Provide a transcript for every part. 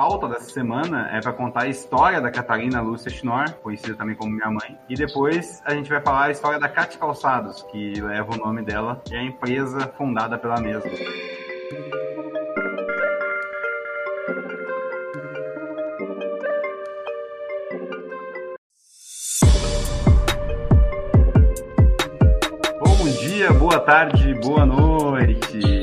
pauta dessa semana é para contar a história da Catarina Lúcia Schnorr, conhecida também como minha mãe, e depois a gente vai falar a história da Cat Calçados, que leva o nome dela, e é a empresa fundada pela mesma. Bom dia, boa tarde, boa noite.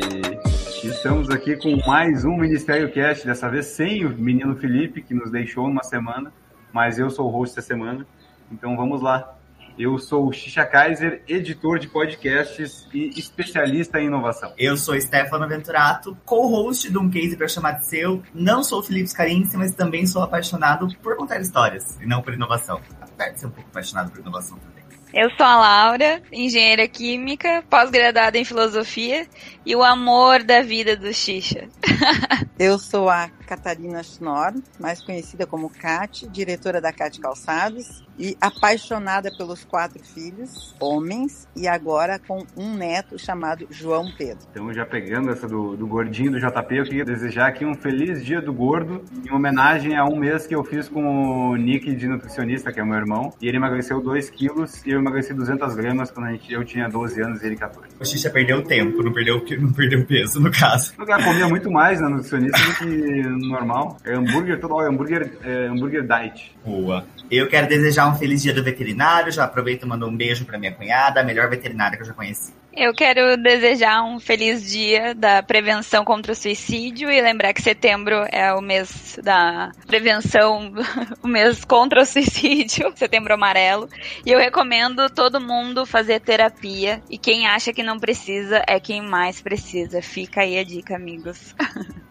Estamos aqui com mais um Ministério Cast, dessa vez sem o menino Felipe, que nos deixou uma semana, mas eu sou o host essa semana. Então vamos lá. Eu sou o Xixa Kaiser, editor de podcasts e especialista em inovação. Eu sou Stefano Venturato, co-host de um case para chamar de seu. Não sou o Felipe Scarinci, mas também sou apaixonado por contar histórias e não por inovação. Apesar de ser um pouco apaixonado por inovação também. Eu sou a Laura, engenheira química, pós-graduada em filosofia e o amor da vida do Xixa. Eu sou a Catarina Schnorr, mais conhecida como Cat, diretora da Cat Calçados e apaixonada pelos quatro filhos, homens, e agora com um neto chamado João Pedro. Então, já pegando essa do, do gordinho do JP, eu queria desejar aqui um feliz dia do gordo, em homenagem a um mês que eu fiz com o Nick de nutricionista, que é meu irmão, e ele emagreceu 2 quilos e eu emagreci 200 gramas quando a gente, eu tinha 12 anos e ele 14. O Xixa perdeu tempo, não perdeu, não perdeu peso, no caso. Eu comia muito mais na nutricionista do que no normal. É hambúrguer toda hora, hambúrguer, é, hambúrguer diet. Boa. Eu quero desejar um feliz dia do veterinário. Já aproveito e mando um beijo pra minha cunhada, a melhor veterinária que eu já conheci. Eu quero desejar um feliz dia da prevenção contra o suicídio e lembrar que setembro é o mês da prevenção, o mês contra o suicídio, setembro amarelo. E eu recomendo todo mundo fazer terapia. E quem acha que não precisa é quem mais precisa. Fica aí a dica, amigos.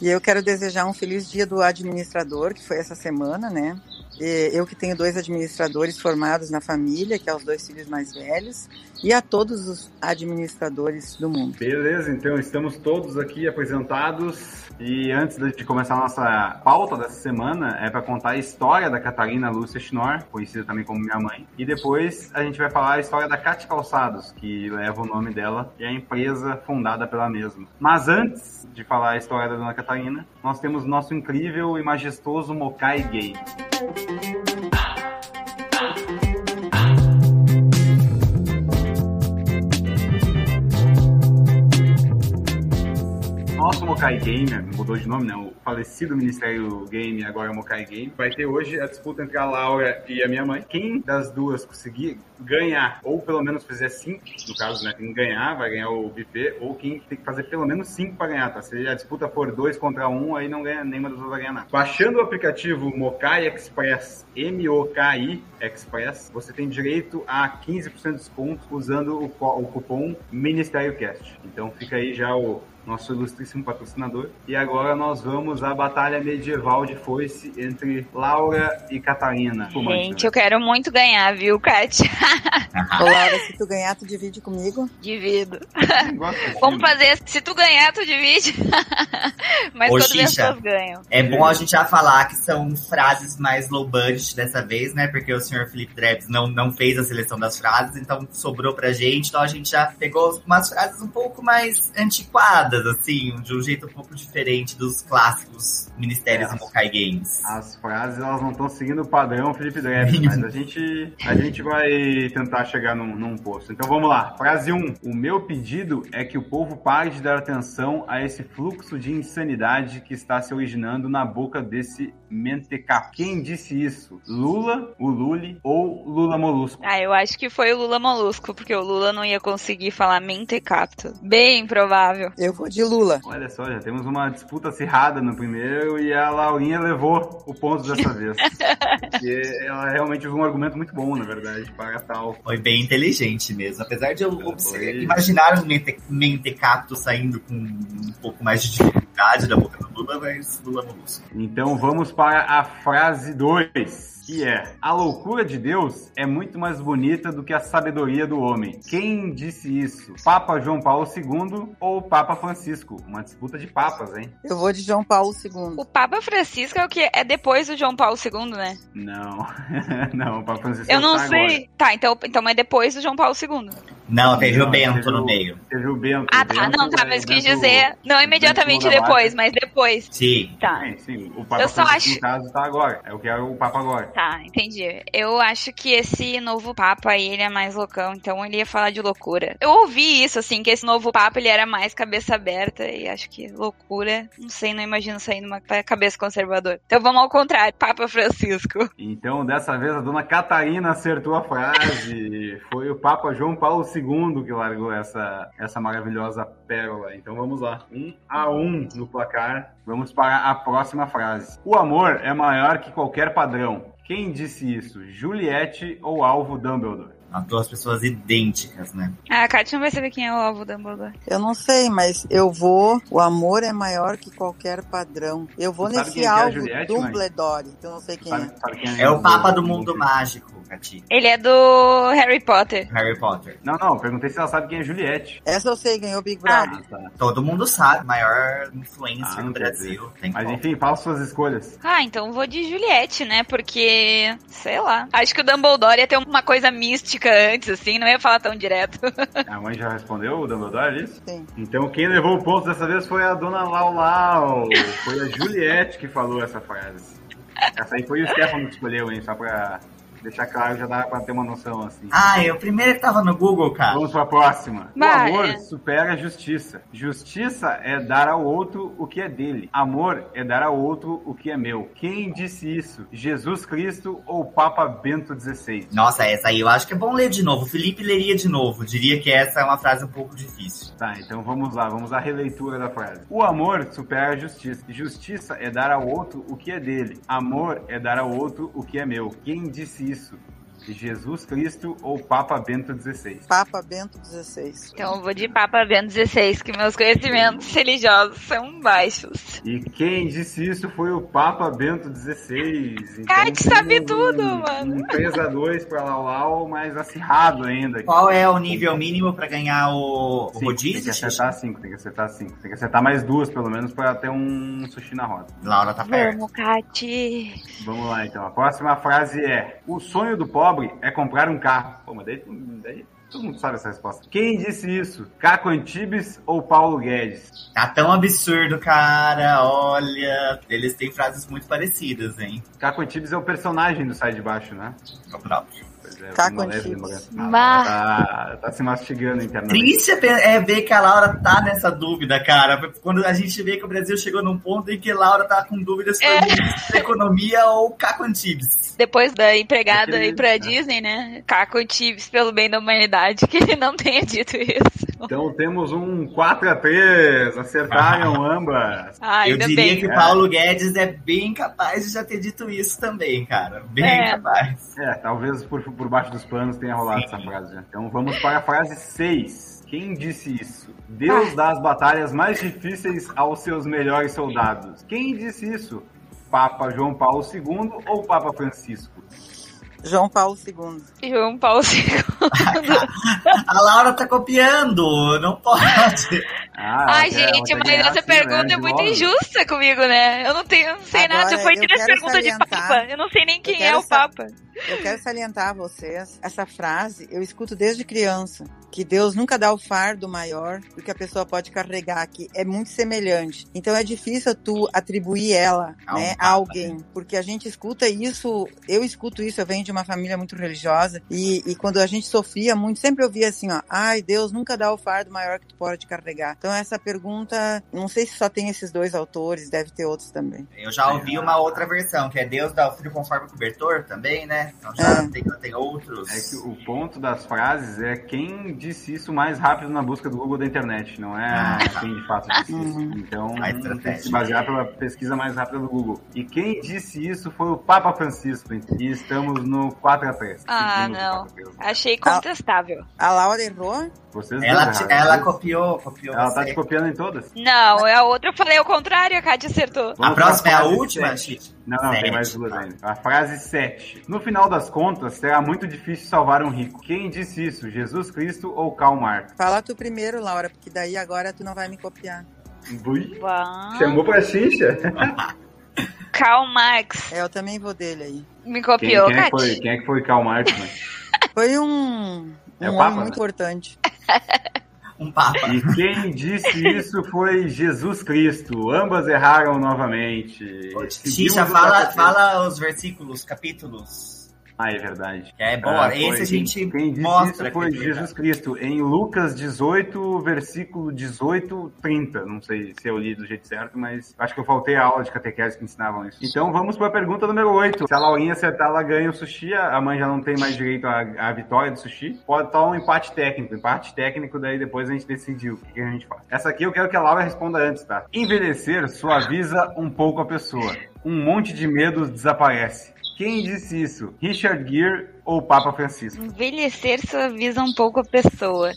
E eu quero desejar um feliz dia do administrador, que foi essa semana, né? Eu que tenho dois administradores formados na família, que é os dois filhos mais velhos, e a todos os administradores do mundo. Beleza, então estamos todos aqui apresentados. E antes de começar a nossa pauta dessa semana, é para contar a história da Catarina Lúcia Schnorr, conhecida também como minha mãe. E depois a gente vai falar a história da Cat Calçados, que leva o nome dela, e é a empresa fundada pela mesma. Mas antes de falar a história da dona Catarina, nós temos nosso incrível e majestoso Mokai Game. Nosso Mokai Game, mudou de nome, né? O falecido Ministério Game, agora é o Mokai Game. Vai ter hoje a disputa entre a Laura e a minha mãe. Quem das duas conseguir ganhar, ou pelo menos fizer cinco, no caso, né? Quem ganhar vai ganhar o buffet, ou quem tem que fazer pelo menos cinco para ganhar, tá? Se a disputa for dois contra um, aí não ganha, nenhuma das duas vai ganhar nada. Baixando o aplicativo Mokai Express, M-O-K-I Express, você tem direito a 15% de desconto usando o, o cupom Ministério Cast. Então fica aí já o nosso ilustríssimo patrocinador. E agora nós vamos à batalha medieval de foice entre Laura e Catarina. Gente, eu quero muito ganhar, viu, Kátia? Ô, Laura, se tu ganhar, tu divide comigo? Divido. Vamos fazer, se tu ganhar, tu divide. Mas Ô, todas as pessoas ganham. É bom a gente já falar que são frases mais low budget dessa vez, né? Porque o senhor Felipe Drebs não, não fez a seleção das frases, então sobrou pra gente. Então a gente já pegou umas frases um pouco mais antiquadas, assim, de um jeito um pouco diferente dos clássicos ministérios É, Mokai Games. As frases elas não estão seguindo o padrão Felipe Drebs, mas a gente, a gente vai tentar chegar num, num posto. Então vamos lá. Frase 1. O meu pedido é que o povo pare de dar atenção a esse fluxo de insanidade que está se originando na boca desse mentecap. Quem disse isso? Lula, o Luli ou Lula Molusco? Ah, eu acho que foi o Lula Molusco, porque o Lula não ia conseguir falar mentecapto. Bem provável. Eu vou de Lula. Olha só, já temos uma disputa acirrada no primeiro e a Laurinha levou o ponto dessa vez. Porque ela realmente usou um argumento muito bom, na verdade, para tal. Foi bem inteligente mesmo. Apesar de eu Foi. observar- imaginar um mente, mentecapto saindo com um pouco mais de dificuldade da boca do Lula, mas Lula Molusco. Então vamos para a frase 2, que é: A loucura de Deus é muito mais bonita do que a sabedoria do homem. Quem disse isso? Papa João Paulo II ou Papa Francisco? Uma disputa de papas, hein? Eu vou de João Paulo II. O Papa Francisco é o que? É depois do João Paulo II, né? Não, não, o Papa Francisco Eu não está sei. agora. Tá, então, então é depois do João Paulo II. Não, teve Não, o Bento teve no meio. Teve o Bento. Ah, tá, Bento, não, tá, é, mas o quis Bento- dizer, não imediatamente depois, mas depois. Sim. Tá. Sim, sim. O Papa Eu só Francisco, acho- no caso, tá agora. É o que é o Papa agora. Tá, entendi. Eu acho que esse novo Papa aí, ele é mais loucão, então ele ia falar de loucura. Eu ouvi isso, assim, que esse novo Papa, ele era mais cabeça aberta, e acho que loucura, não sei, não imagino sair numa cabeça conservadora. Então vamos ao contrário, Papa Francisco. Então, dessa vez, a dona Catarina acertou a frase. Foi o Papa João Paulo II que largou essa, essa maravilhosa pérola. Então, vamos lá. Um a um no placar. Vamos para a próxima frase. O amor é maior que qualquer padrão. Quem disse isso? Juliette ou Alvo Dumbledore? Duas pessoas idênticas, né? Ah, a Kátia não vai saber quem é o alvo Dumbledore. Eu não sei, mas eu vou. O amor é maior que qualquer padrão. Eu vou nesse é que é alvo Juliette? Dumbledore, que eu não sei quem Sabe, é. sabe quem É o Papa do Mundo Mágico, Ele é do Harry Potter. Harry Potter. Não, não, perguntei se ela sabe quem é Juliette. Essa eu sei, ganhou Big Ah. Brother. tá. Todo mundo sabe, maior influência Ah, no Brasil. Tem Mas como. enfim, faça suas escolhas. Ah, então vou de Juliette, né? Porque, sei lá. Acho que o Dumbledore ia ter uma coisa mística antes, assim, não ia falar tão direto. A mãe já respondeu o Dumbledore, é isso? Sim. Então quem levou o ponto dessa vez foi a dona Lau Lau. Foi a Juliette que falou essa frase. Essa aí foi o Stefano que escolheu, hein? Só pra deixar claro, já dá pra ter uma noção assim. Ah, eu primeiro que tava no Google, cara. Vamos pra próxima. O Vai, amor é. supera a justiça. Justiça é dar ao outro o que é dele. Amor é dar ao outro o que é meu. Quem disse isso? Jesus Cristo ou Papa Bento XVI? Nossa, essa aí eu acho que é bom ler de novo. O Felipe leria de novo. Diria que essa é uma frase um pouco difícil. Tá, então vamos lá, vamos à releitura da frase. O amor supera a justiça. Justiça é dar ao outro o que é dele. Amor é dar ao outro o que é meu. Quem disse isso? Jesus Cristo ou Papa Bento XVI? Papa Bento XVI. Então eu vou de Papa Bento XVI, que meus conhecimentos religiosos são baixos. E quem disse isso foi o Papa Bento XVI. Então, Cara, que sabe temos tudo, um, mano. Um 3x2 pra Lau Lau, mas acirrado ainda. Qual é o nível mínimo pra ganhar o, o Cinco, rodízio, Tem que acertar 5, tem que acertar 5. Tem que acertar mais duas, pelo menos, pra ter um sushi na roda. Laura tá perto. Vamos, Kati. Vamos lá, então. A próxima frase é: O sonho do pobre é comprar um carro. Pô, mas daí, daí todo mundo sabe essa resposta. Quem disse isso? Caco Antibes ou Paulo Guedes? Tá tão absurdo, cara. Olha, eles têm frases muito parecidas, hein? Caco Antibes é o personagem do Sai de Baixo, né? É o próprio. É, Caco Antibes. lembrança. Bah. Tá, tá se mastigando internamente. Triste é é ver que a Laura tá nessa dúvida, cara. Quando a gente vê que o Brasil chegou num ponto em que Laura tá com dúvidas É. ministro da economia ou Caco Antibes. Depois da empregada Aquele- ir pra é. Disney, né? Caco Tives pelo bem da humanidade, que ele não tenha dito isso. Então temos um 4x3. Acertaram ambas. Ah, Eu diria bem. que o Paulo Guedes é bem capaz de já ter dito isso também, cara. Bem É. capaz. É, talvez por, por baixo dos panos tenha rolado essa frase. né? Então vamos para a frase 6. Quem disse isso? Deus dá as batalhas mais difíceis aos seus melhores soldados. Quem disse isso? Papa João Paulo II ou Papa Francisco? João Paulo II. João Paulo II. A Laura tá copiando, não pode. Ah, Ai, ela gente, mas essa assim, pergunta né, é de muito logo. injusta comigo, né? Eu não tenho, eu não sei Agora, nada. Foi eu três quero perguntas de salientar- Papa. Eu não sei nem quem é o Papa. Eu quero salientar a vocês, essa frase eu escuto desde criança, que Deus nunca dá o fardo maior do que a pessoa pode carregar, que é muito semelhante. Então é difícil tu atribuir ela, A um né, papa, a alguém, porque a gente escuta isso, eu escuto isso, eu venho de uma família muito religiosa, e, e quando a gente sofria muito, sempre ouvia assim, ó, ai, Deus nunca dá o fardo maior que tu pode carregar. Então essa pergunta, não sei se só tem esses dois autores, deve ter outros também. Eu já ouvi uma outra versão, que é Deus dá o filho conforme o cobertor também, né? Então já É. tem, tem outros. É que o ponto das frases é quem disse isso mais rápido na busca do Google da internet, não é Ah. quem de fato disse isso. Uhum. Então A tem que se basear pela pesquisa mais rápida do Google. E quem disse isso foi o Papa Francisco. E estamos no 4x3. Ah, no não. 4x3. Achei contestável. A Laura errou? Vocês Ela, erraram. ela copiou, copiou Ela tá te copiando em todas. Não, é a outra eu falei o contrário, a Kátia acertou. A Vamos próxima pra é a última. Chico? Não, não, tem Sete. mais duas ainda. A frase 7. No final das contas, será muito difícil salvar um rico. Quem disse isso? Jesus Cristo ou Karl Marx? Fala tu primeiro, Laura, porque daí agora tu não vai me copiar. Ui, Uau. Chamou pra xixa? Karl Marx É, eu também vou dele aí. me Quem, copiou, quem é que Kátia. foi, quem é que foi Karl Marx, né? Foi um, um É o homem Papa, muito né? importante. um papa. E quem disse isso foi Jesus Cristo. Ambas erraram novamente. Xixa, fala, fala os versículos, capítulos. Ah, é verdade. É boa. Ah, Esse a gente quem disse mostra. Isso foi Jesus Cristo, em Lucas 18, versículo 18, 30. Não sei se eu li do jeito certo, mas acho que eu faltei a aula de catequese que ensinavam isso. Então vamos para a pergunta número 8. Se a Laurinha acertar, ela ganha o sushi. A mãe já não tem mais direito à, à vitória do sushi. Pode estar um empate técnico. Empate técnico, daí depois a gente decidiu o que, que a gente faz. Essa aqui eu quero que a Laura responda antes, tá? Envelhecer suaviza um pouco a pessoa. Um monte de medos desaparece. Quem disse isso? Richard Gere ou Papa Francisco? Envelhecer suaviza um pouco a pessoa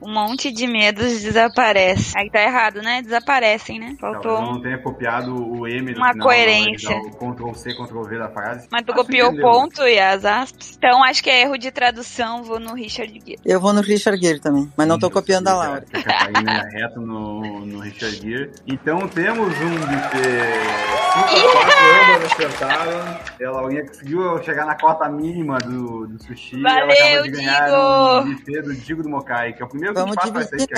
um monte de medos desaparece. Aí tá errado, né? Desaparecem, né? Faltou. Talvez não tenha copiado o M Uma final, coerência. O Ctrl C, Ctrl V da frase. Mas tu acho copiou o ponto e as aspas. Então acho que é erro de tradução. Vou no Richard Gere. Eu vou no Richard Gere também, mas não tô copiando a Laura. A Catarina é reto no, no Richard Gere. Então temos um buffet 5 4 ambas acertaram. E a Laurinha conseguiu chegar na cota mínima do, do sushi. Valeu, ela de ganhar Digo! um buffet do Digo do Mokai, que é o primeiro Vamos dividir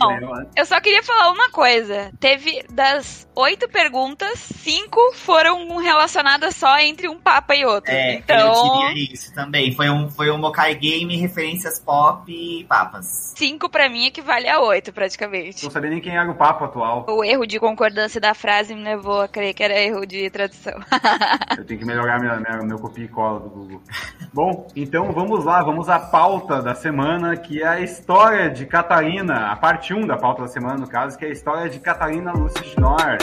Não, eu só queria falar uma coisa. Teve das oito perguntas, cinco foram relacionadas só entre um papa e outro. É, então... eu diria isso também. Foi um, foi um Mokai Game, referências pop e papas. Cinco pra mim equivale a oito, praticamente. Não sabia nem quem era o papa atual. O erro de concordância da frase me levou a crer que era erro de tradução. eu tenho que melhorar minha, minha, meu copia e cola do Google. Bom, então vamos lá, vamos à pauta da semana, que é a história de Catarina, a parte 1 da pauta da semana, no caso, que é a história de Catarina Lúcia. Agora,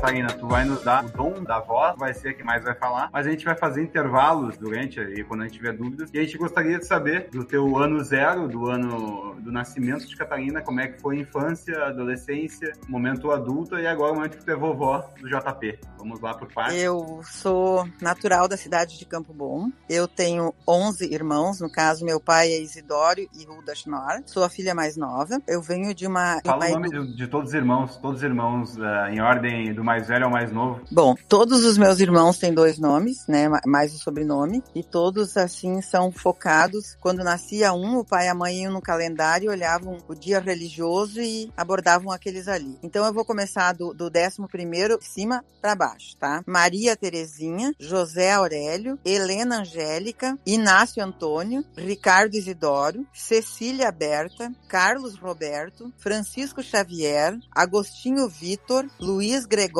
Catarina, tu vai nos dar o dom da voz, vai ser que mais vai falar, mas a gente vai fazer intervalos durante aí, quando a gente tiver dúvidas. E a gente gostaria de saber do teu ano zero, do ano do nascimento de Catarina, como é que foi a infância, adolescência, momento adulto e agora o momento que tu é vovó do JP. Vamos lá por parte. Eu sou natural da cidade de Campo Bom. Eu tenho 11 irmãos, no caso, meu pai é Isidório e Ruda Schnorr. Sou a filha mais nova. Eu venho de uma. Fala uma... o nome de, de, todos os irmãos, todos os irmãos uh, em ordem do mais velho ao mais novo? Bom, todos os meus irmãos têm dois nomes, né? Mais o sobrenome. E todos, assim, são focados. Quando nascia um, o pai e a mãe iam no calendário, olhavam o dia religioso e abordavam aqueles ali. Então eu vou começar do, do 11 primeiro, cima para baixo, tá? Maria Terezinha, José Aurélio, Helena Angélica, Inácio Antônio, Ricardo Isidoro, Cecília Berta, Carlos Roberto, Francisco Xavier, Agostinho Vitor, Luiz Gregório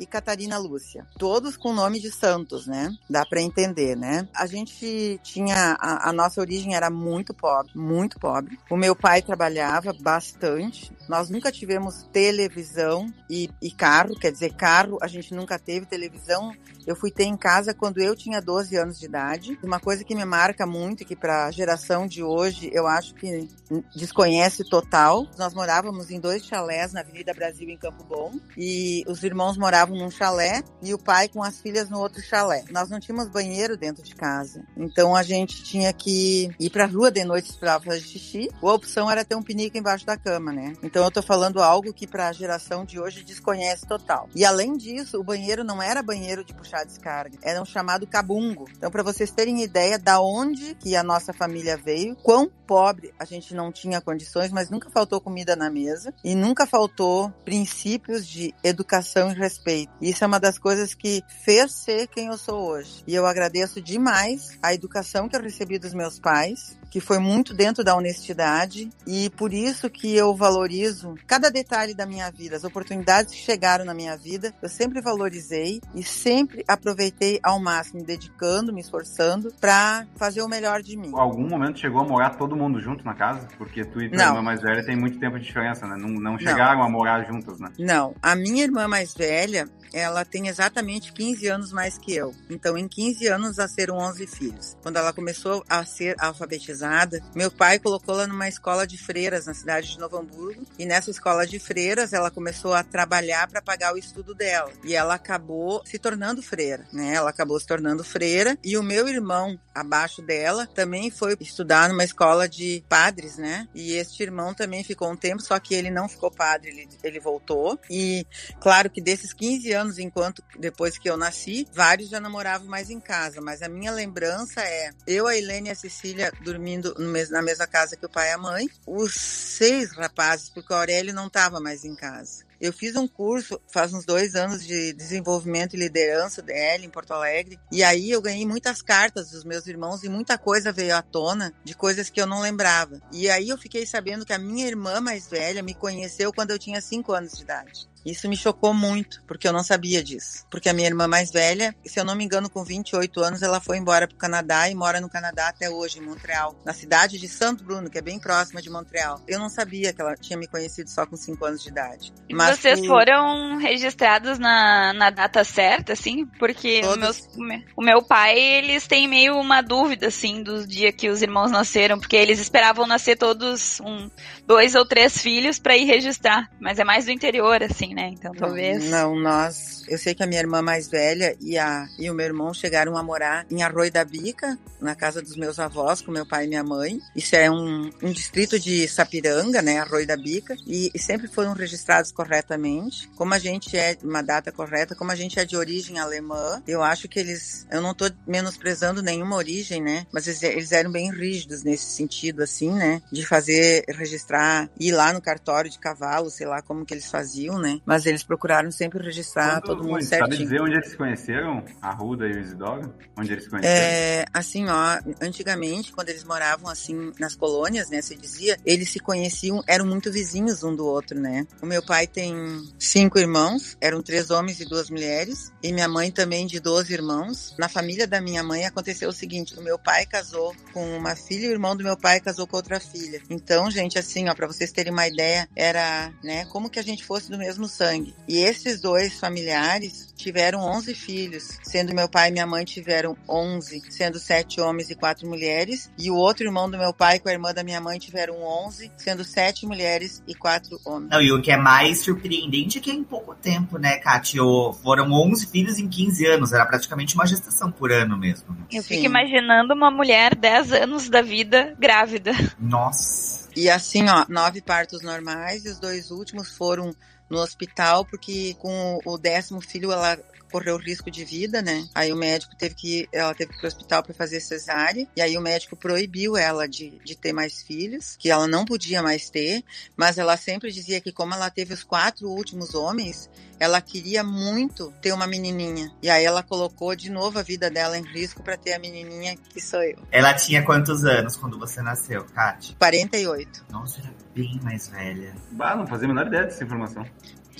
e Catarina Lúcia. Todos com nome de santos, né? Dá para entender, né? A gente tinha. A, a, nossa origem era muito pobre, muito pobre. O meu pai trabalhava bastante. Nós nunca tivemos televisão e, e carro, quer dizer, carro a gente nunca teve televisão. Eu fui ter em casa quando eu tinha 12 anos de idade. Uma coisa que me marca muito, que para a geração de hoje eu acho que desconhece total. Nós morávamos em dois chalés na Avenida Brasil, em Campo Bom, e os irmãos moravam num chalé e o pai com as filhas no outro chalé. Nós não tínhamos banheiro dentro de casa, então a gente tinha que ir para a rua de noite para fazer xixi. A opção era ter um pinico embaixo da cama, né? Então eu tô falando algo que para a geração de hoje desconhece total. E além disso, o banheiro não era banheiro de puxar descarga, era um chamado cabungo. Então para vocês terem ideia da onde que a nossa família veio, quão pobre a gente não tinha condições, mas nunca faltou comida na mesa e nunca faltou princípios de educação e respeito. Isso é uma das coisas que fez ser quem eu sou hoje. E eu agradeço demais a educação que eu recebi dos meus pais, que foi muito dentro da honestidade e por isso que eu valorizo cada detalhe da minha vida, as oportunidades que chegaram na minha vida, eu sempre valorizei e sempre aproveitei ao máximo, me dedicando, me esforçando para fazer o melhor de mim. Algum momento chegou a morar todo mundo junto na casa? Porque tu e tua não. irmã mais velha tem muito tempo de diferença, né? Não, não chegaram não. a morar juntas, né? Não, a minha irmã mais velha, ela tem exatamente 15 anos mais que eu. Então, em 15 anos, nasceram 11 filhos. Quando ela começou a ser alfabetizada, meu pai colocou ela numa escola de freiras na cidade de Novo Hamburgo. E nessa escola de freiras, ela começou a trabalhar para pagar o estudo dela. E ela acabou se tornando freira, né? Ela acabou se tornando freira. E o meu irmão, abaixo dela também foi estudar numa escola de padres, né? E este irmão também ficou um tempo, só que ele não ficou padre, ele, ele voltou. E claro que desses 15 anos, enquanto depois que eu nasci, vários já namoravam mais em casa, mas a minha lembrança é eu, a Helene e a Cecília dormindo na mesma casa que o pai e a mãe, os seis rapazes, porque o Aurélio não estava mais em casa. Eu fiz um curso faz uns dois anos de desenvolvimento e liderança DL em Porto Alegre. E aí eu ganhei muitas cartas dos meus irmãos e muita coisa veio à tona de coisas que eu não lembrava. E aí eu fiquei sabendo que a minha irmã mais velha me conheceu quando eu tinha cinco anos de idade. Isso me chocou muito, porque eu não sabia disso. Porque a minha irmã mais velha, se eu não me engano, com 28 anos, ela foi embora para o Canadá e mora no Canadá até hoje, em Montreal, na cidade de Santo Bruno, que é bem próxima de Montreal. Eu não sabia que ela tinha me conhecido só com 5 anos de idade. E Mas vocês foram registrados na, na data certa, assim? Porque meus, o meu pai, eles têm meio uma dúvida, assim, do dia que os irmãos nasceram, porque eles esperavam nascer todos um, dois ou três filhos para ir registrar. Mas é mais do interior, assim né? Então talvez. Não, nós. Eu sei que a minha irmã mais velha e, a, e o meu irmão chegaram a morar em Arroio da Bica, na casa dos meus avós, com meu pai e minha mãe. Isso é um, um distrito de Sapiranga, né? Arroio da Bica. E, e sempre foram registrados corretamente. Como a gente é uma data correta, como a gente é de origem alemã, eu acho que eles. Eu não tô menosprezando nenhuma origem, né? Mas eles, eles eram bem rígidos nesse sentido, assim, né? De fazer, registrar, ir lá no cartório de cavalo, sei lá como que eles faziam, né? Mas eles procuraram sempre registrar Quando, todo mundo certinho. Sabe dizer onde eles se conheceram? A Ruda e o Isidoro? Onde eles se conheceram? É, assim, ó, antigamente, quando eles moravam assim nas colônias, né, se dizia, eles se conheciam, eram muito vizinhos um do outro, né? O meu pai tem cinco irmãos, eram três homens e duas mulheres, e minha mãe também de 12 irmãos. Na família da minha mãe aconteceu o seguinte, o meu pai casou com uma filha e o irmão do meu pai casou com outra filha. Então, gente, assim, ó, para vocês terem uma ideia, era, né, como que a gente fosse do mesmo sangue. E esses dois familiares tiveram 11 filhos, sendo meu pai e minha mãe tiveram 11, sendo sete homens e quatro mulheres. E o outro irmão do meu pai com a irmã da minha mãe tiveram 11, sendo sete mulheres e quatro homens. Não, e o que é mais surpreendente é que é em pouco tempo, né, Kátia? Foram 11 filhos em 15 anos, era praticamente uma gestação por ano mesmo. Eu Sim. fico imaginando uma mulher 10 anos da vida grávida. Nossa. E assim, ó, nove partos normais e os dois últimos foram no hospital, porque com o décimo filho ela correu risco de vida, né? Aí o médico teve que, ela teve que ir pro hospital para fazer cesárea, e aí o médico proibiu ela de, de ter mais filhos, que ela não podia mais ter, mas ela sempre dizia que como ela teve os quatro últimos homens, ela queria muito ter uma menininha. E aí ela colocou de novo a vida dela em risco para ter a menininha que sou eu. Ela tinha quantos anos quando você nasceu, Kátia? 48. Nossa, era bem mais velha. Bah, não fazia a menor ideia dessa informação.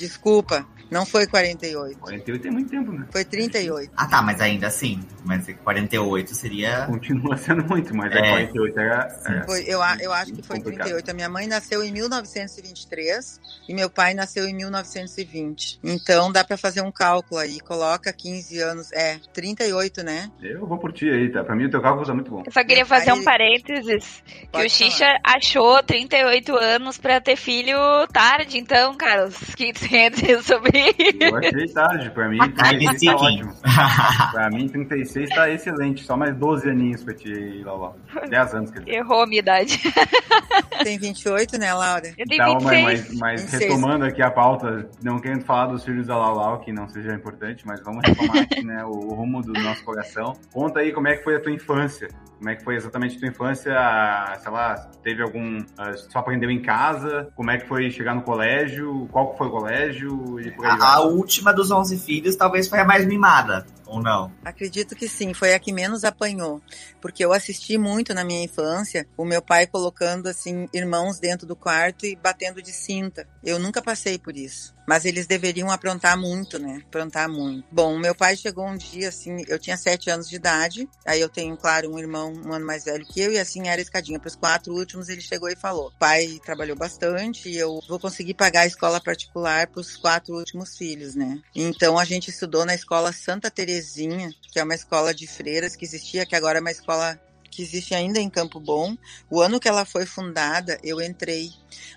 Desculpa, não foi 48. 48 é muito tempo, né? Foi 38. Ah, tá, mas ainda assim. Mas 48 seria. Continua sendo muito, mas é. 48 era. era foi, eu, eu acho que foi complicado. 38. A minha mãe nasceu em 1923 e meu pai nasceu em 1920. Então dá pra fazer um cálculo aí. Coloca 15 anos. É, 38, né? Eu vou por ti aí, tá? Pra mim o teu cálculo tá muito bom. Eu só queria fazer um parênteses. que o Xixa achou 38 anos pra ter filho tarde, então, cara, os que sobre isso. Eu achei tarde, pra mim 36 tá ótimo. pra mim 36 tá excelente, só mais 12 aninhos pra ti, Lalau. 10 anos, quer dizer. Errou a minha idade. Tem 28, né, Laura? Eu tenho então, 26. Mas, mas retomando aqui a pauta, não querendo falar dos filhos da Lalau, que não seja importante, mas vamos retomar aqui, né, o, o rumo do nosso coração. Conta aí como é que foi a tua infância. Como é que foi exatamente a tua infância? Sei lá, teve algum. Uh, só aprendeu em casa? Como é que foi chegar no colégio? Qual foi o colégio? E por aí a, a última dos 11 filhos talvez foi a mais mimada ou não? Acredito que sim, foi a que menos apanhou, porque eu assisti muito na minha infância o meu pai colocando assim irmãos dentro do quarto e batendo de cinta. Eu nunca passei por isso, mas eles deveriam aprontar muito, né? Aprontar muito. Bom, meu pai chegou um dia assim, eu tinha sete anos de idade, aí eu tenho, claro, um irmão um ano mais velho que eu e assim era escadinha para os quatro últimos. Ele chegou e falou: pai trabalhou bastante e eu vou conseguir pagar a escola particular para os quatro últimos filhos, né? Então a gente estudou na escola Santa Terezinha, que é uma escola de freiras que existia, que agora é uma escola que existe ainda em Campo Bom. O ano que ela foi fundada, eu entrei.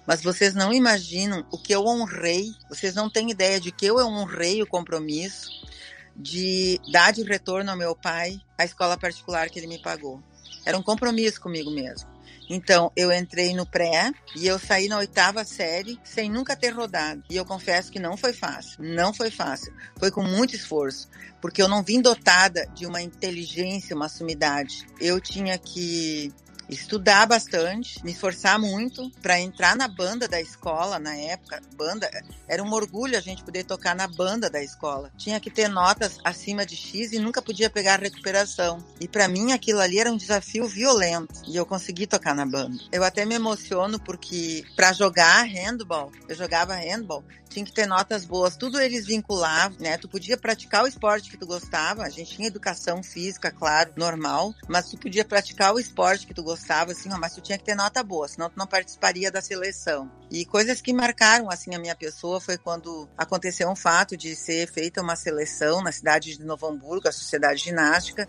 Mas vocês não imaginam o que eu honrei, vocês não têm ideia de que eu honrei o compromisso de dar de retorno ao meu pai a escola particular que ele me pagou. Era um compromisso comigo mesmo. Então, eu entrei no pré e eu saí na oitava série sem nunca ter rodado. E eu confesso que não foi fácil. Não foi fácil. Foi com muito esforço. Porque eu não vim dotada de uma inteligência, uma sumidade. Eu tinha que estudar bastante, me esforçar muito para entrar na banda da escola na época. Banda era um orgulho a gente poder tocar na banda da escola. Tinha que ter notas acima de X e nunca podia pegar recuperação. E para mim aquilo ali era um desafio violento e eu consegui tocar na banda. Eu até me emociono porque para jogar handball, eu jogava handball, tinha que ter notas boas, tudo eles vinculavam, né? Tu podia praticar o esporte que tu gostava, a gente tinha educação física, claro, normal, mas tu podia praticar o esporte que tu gostava, assim, mas tu tinha que ter nota boa, senão tu não participaria da seleção. E coisas que marcaram, assim, a minha pessoa foi quando aconteceu um fato de ser feita uma seleção na cidade de Novo Hamburgo, a Sociedade Ginástica,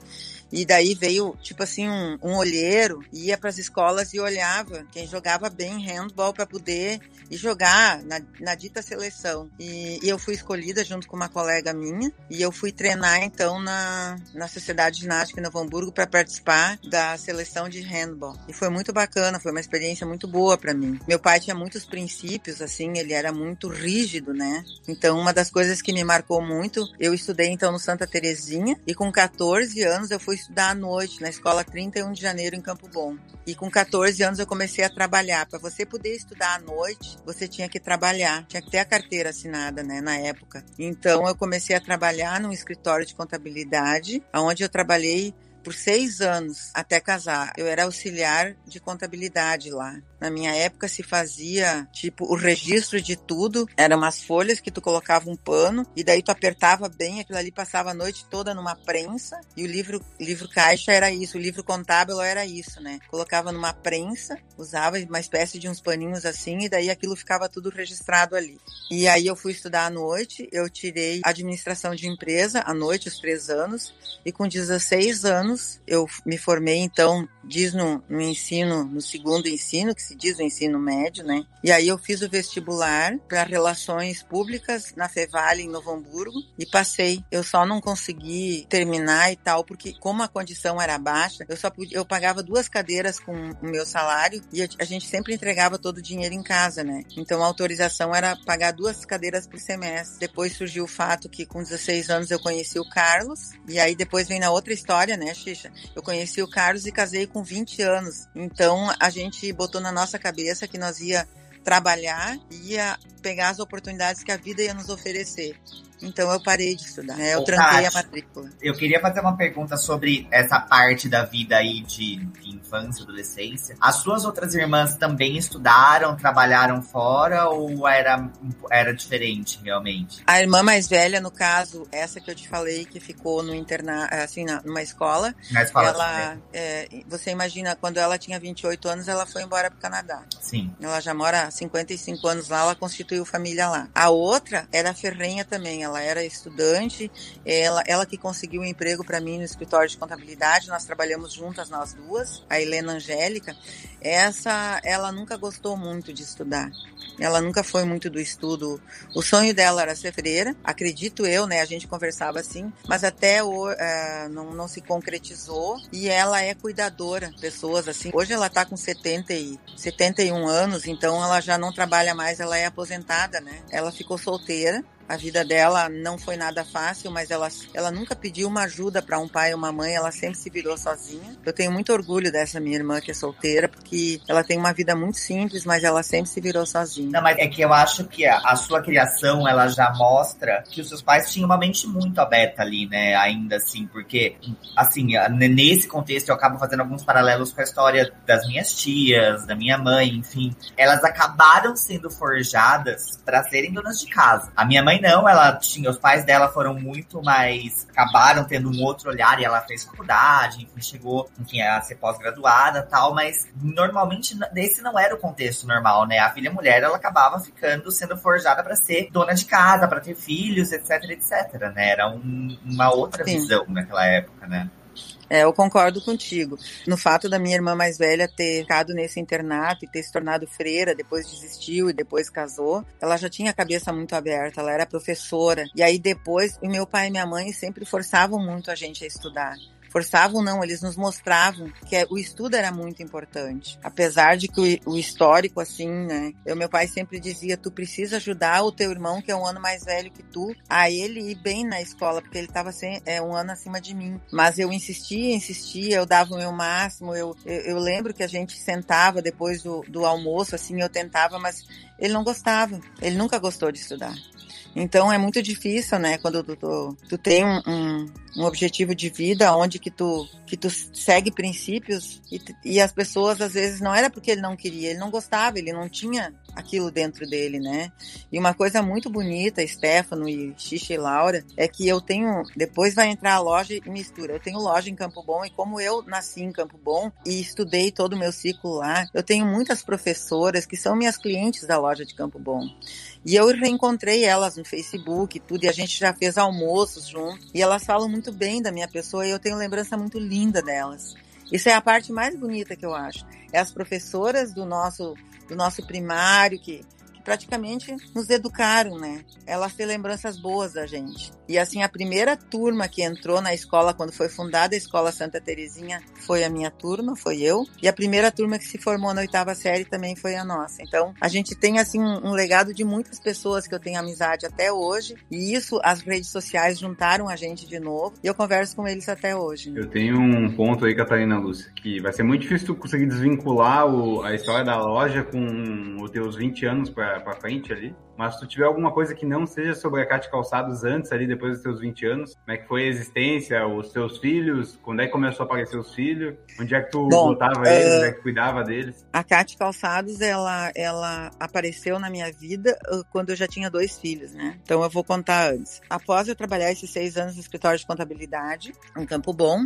e daí veio, tipo assim, um, um olheiro, ia para as escolas e olhava quem jogava bem handball para poder ir jogar na, na dita seleção. E, e, eu fui escolhida junto com uma colega minha, e eu fui treinar então na, na Sociedade Ginástica em Novo Hamburgo para participar da seleção de handball. E foi muito bacana, foi uma experiência muito boa para mim. Meu pai tinha muitos princípios, assim, ele era muito rígido, né? Então, uma das coisas que me marcou muito, eu estudei então no Santa Terezinha, e com 14 anos eu fui estudar à noite na escola 31 de janeiro em Campo Bom. E com 14 anos eu comecei a trabalhar. Para você poder estudar à noite, você tinha que trabalhar, tinha que ter a carteira assinada, né, na época. Então eu comecei a trabalhar num escritório de contabilidade, onde eu trabalhei por seis anos até casar. Eu era auxiliar de contabilidade lá. Na minha época se fazia tipo o registro de tudo. Eram umas folhas que tu colocava um pano e daí tu apertava bem, aquilo ali passava a noite toda numa prensa e o livro livro caixa era isso, o livro contábil era isso, né? Colocava numa prensa, usava uma espécie de uns paninhos assim e daí aquilo ficava tudo registrado ali. E aí eu fui estudar à noite, eu tirei administração de empresa à noite, os três anos, e com 16 anos eu me formei então, diz no, no ensino, no segundo ensino, que se diz o ensino médio, né? E aí eu fiz o vestibular para relações públicas na Fevale em Novo Hamburgo e passei. Eu só não consegui terminar e tal porque como a condição era baixa, eu só podia, eu pagava duas cadeiras com o meu salário e a gente sempre entregava todo o dinheiro em casa, né? Então a autorização era pagar duas cadeiras por semestre. Depois surgiu o fato que com 16 anos eu conheci o Carlos e aí depois vem na outra história, né, Xixa? Eu conheci o Carlos e casei com 20 anos. Então a gente botou na nossa cabeça que nós ia trabalhar e ia pegar as oportunidades que a vida ia nos oferecer. Então eu parei de estudar, né? Eu Ô, tranquei Tati, a matrícula. Eu queria fazer uma pergunta sobre essa parte da vida aí de, de infância, adolescência. As suas outras irmãs também estudaram, trabalharam fora ou era, era diferente realmente? A irmã mais velha, no caso, essa que eu te falei, que ficou no interna assim, numa escola. Na escola ela, é, você imagina, quando ela tinha 28 anos, ela foi embora para o Canadá. Sim. Ela já mora há 55 anos lá, ela constituiu família lá. A outra era ferrenha também, ela era estudante, ela, ela que conseguiu um emprego para mim no escritório de contabilidade, nós trabalhamos juntas nós duas, a Helena Angélica, essa ela nunca gostou muito de estudar. Ela nunca foi muito do estudo. O sonho dela era ser freira, acredito eu, né? A gente conversava assim, mas até o, é, não, não se concretizou. E ela é cuidadora, pessoas assim. Hoje ela tá com 70 e 71 anos, então ela já não trabalha mais, ela é aposentada, né? Ela ficou solteira a vida dela não foi nada fácil, mas ela, ela nunca pediu uma ajuda para um pai ou uma mãe, ela sempre se virou sozinha. Eu tenho muito orgulho dessa minha irmã que é solteira, porque ela tem uma vida muito simples, mas ela sempre se virou sozinha. Não, mas é que eu acho que a, a sua criação, ela já mostra que os seus pais tinham uma mente muito aberta ali, né, ainda assim, porque, assim, nesse contexto eu acabo fazendo alguns paralelos com a história das minhas tias, da minha mãe, enfim. Elas acabaram sendo forjadas para serem donas de casa. A minha mãe mãe não, ela tinha, os pais dela foram muito mais, acabaram tendo um outro olhar e ela fez faculdade, enfim, chegou, enfim, a ser pós-graduada tal, mas normalmente esse não era o contexto normal, né? A filha mulher, ela acabava ficando, sendo forjada para ser dona de casa, para ter filhos, etc, etc, né? Era um, uma outra Sim. visão naquela época, né? É, eu concordo contigo. No fato da minha irmã mais velha ter ficado nesse internato e ter se tornado freira, depois desistiu e depois casou, ela já tinha a cabeça muito aberta, ela era professora. E aí depois, meu pai e minha mãe sempre forçavam muito a gente a estudar forçavam não, eles nos mostravam que o estudo era muito importante. Apesar de que o, histórico, assim, né? Eu, meu pai sempre dizia, tu precisa ajudar o teu irmão, que é um ano mais velho que tu, a ele ir bem na escola, porque ele estava é, um ano acima de mim. Mas eu insistia, insistia, eu dava o meu máximo, eu, eu, eu lembro que a gente sentava depois do, do almoço, assim, eu tentava, mas ele não gostava. Ele nunca gostou de estudar. Então é muito difícil, né, quando tu, tu, tu tem um, um, um, objetivo de vida onde que tu, que tu segue princípios e, e as pessoas às vezes não era porque ele não queria, ele não gostava, ele não tinha aquilo dentro dele, né? E uma coisa muito bonita, Stefano e Xixa e Laura, é que eu tenho, depois vai entrar a loja e mistura. Eu tenho loja em Campo Bom e como eu nasci em Campo Bom e estudei todo o meu ciclo lá, eu tenho muitas professoras que são minhas clientes da loja de Campo Bom. E eu reencontrei elas no Facebook e tudo, e a gente já fez almoços junto. E elas falam muito bem da minha pessoa e eu tenho lembrança muito linda delas. Isso é a parte mais bonita que eu acho. É as professoras do nosso, do nosso primário que praticamente nos educaram, né? Elas têm lembranças boas da gente. E assim, a primeira turma que entrou na escola quando foi fundada a Escola Santa Terezinha foi a minha turma, foi eu. E a primeira turma que se formou na oitava série também foi a nossa. Então, a gente tem assim um, legado de muitas pessoas que eu tenho amizade até hoje. E isso, as redes sociais juntaram a gente de novo. E eu converso com eles até hoje. Eu tenho um ponto aí, Catarina Lúcia, que vai ser muito difícil tu conseguir desvincular o, a história da loja com os teus 20 anos para para frente ali. Mas se tu tiver alguma coisa que não seja sobre a Cate Calçados antes ali, depois dos teus 20 anos, como é que foi a existência, os teus filhos, quando é que começou a aparecer os filhos, onde é que tu Bom, botava eles, uh, onde é que cuidava deles? A Cate Calçados, ela, ela apareceu na minha vida uh, quando eu já tinha dois filhos, né? Então eu vou contar antes. Após eu trabalhar esses seis anos no escritório de contabilidade, em Campo Bom,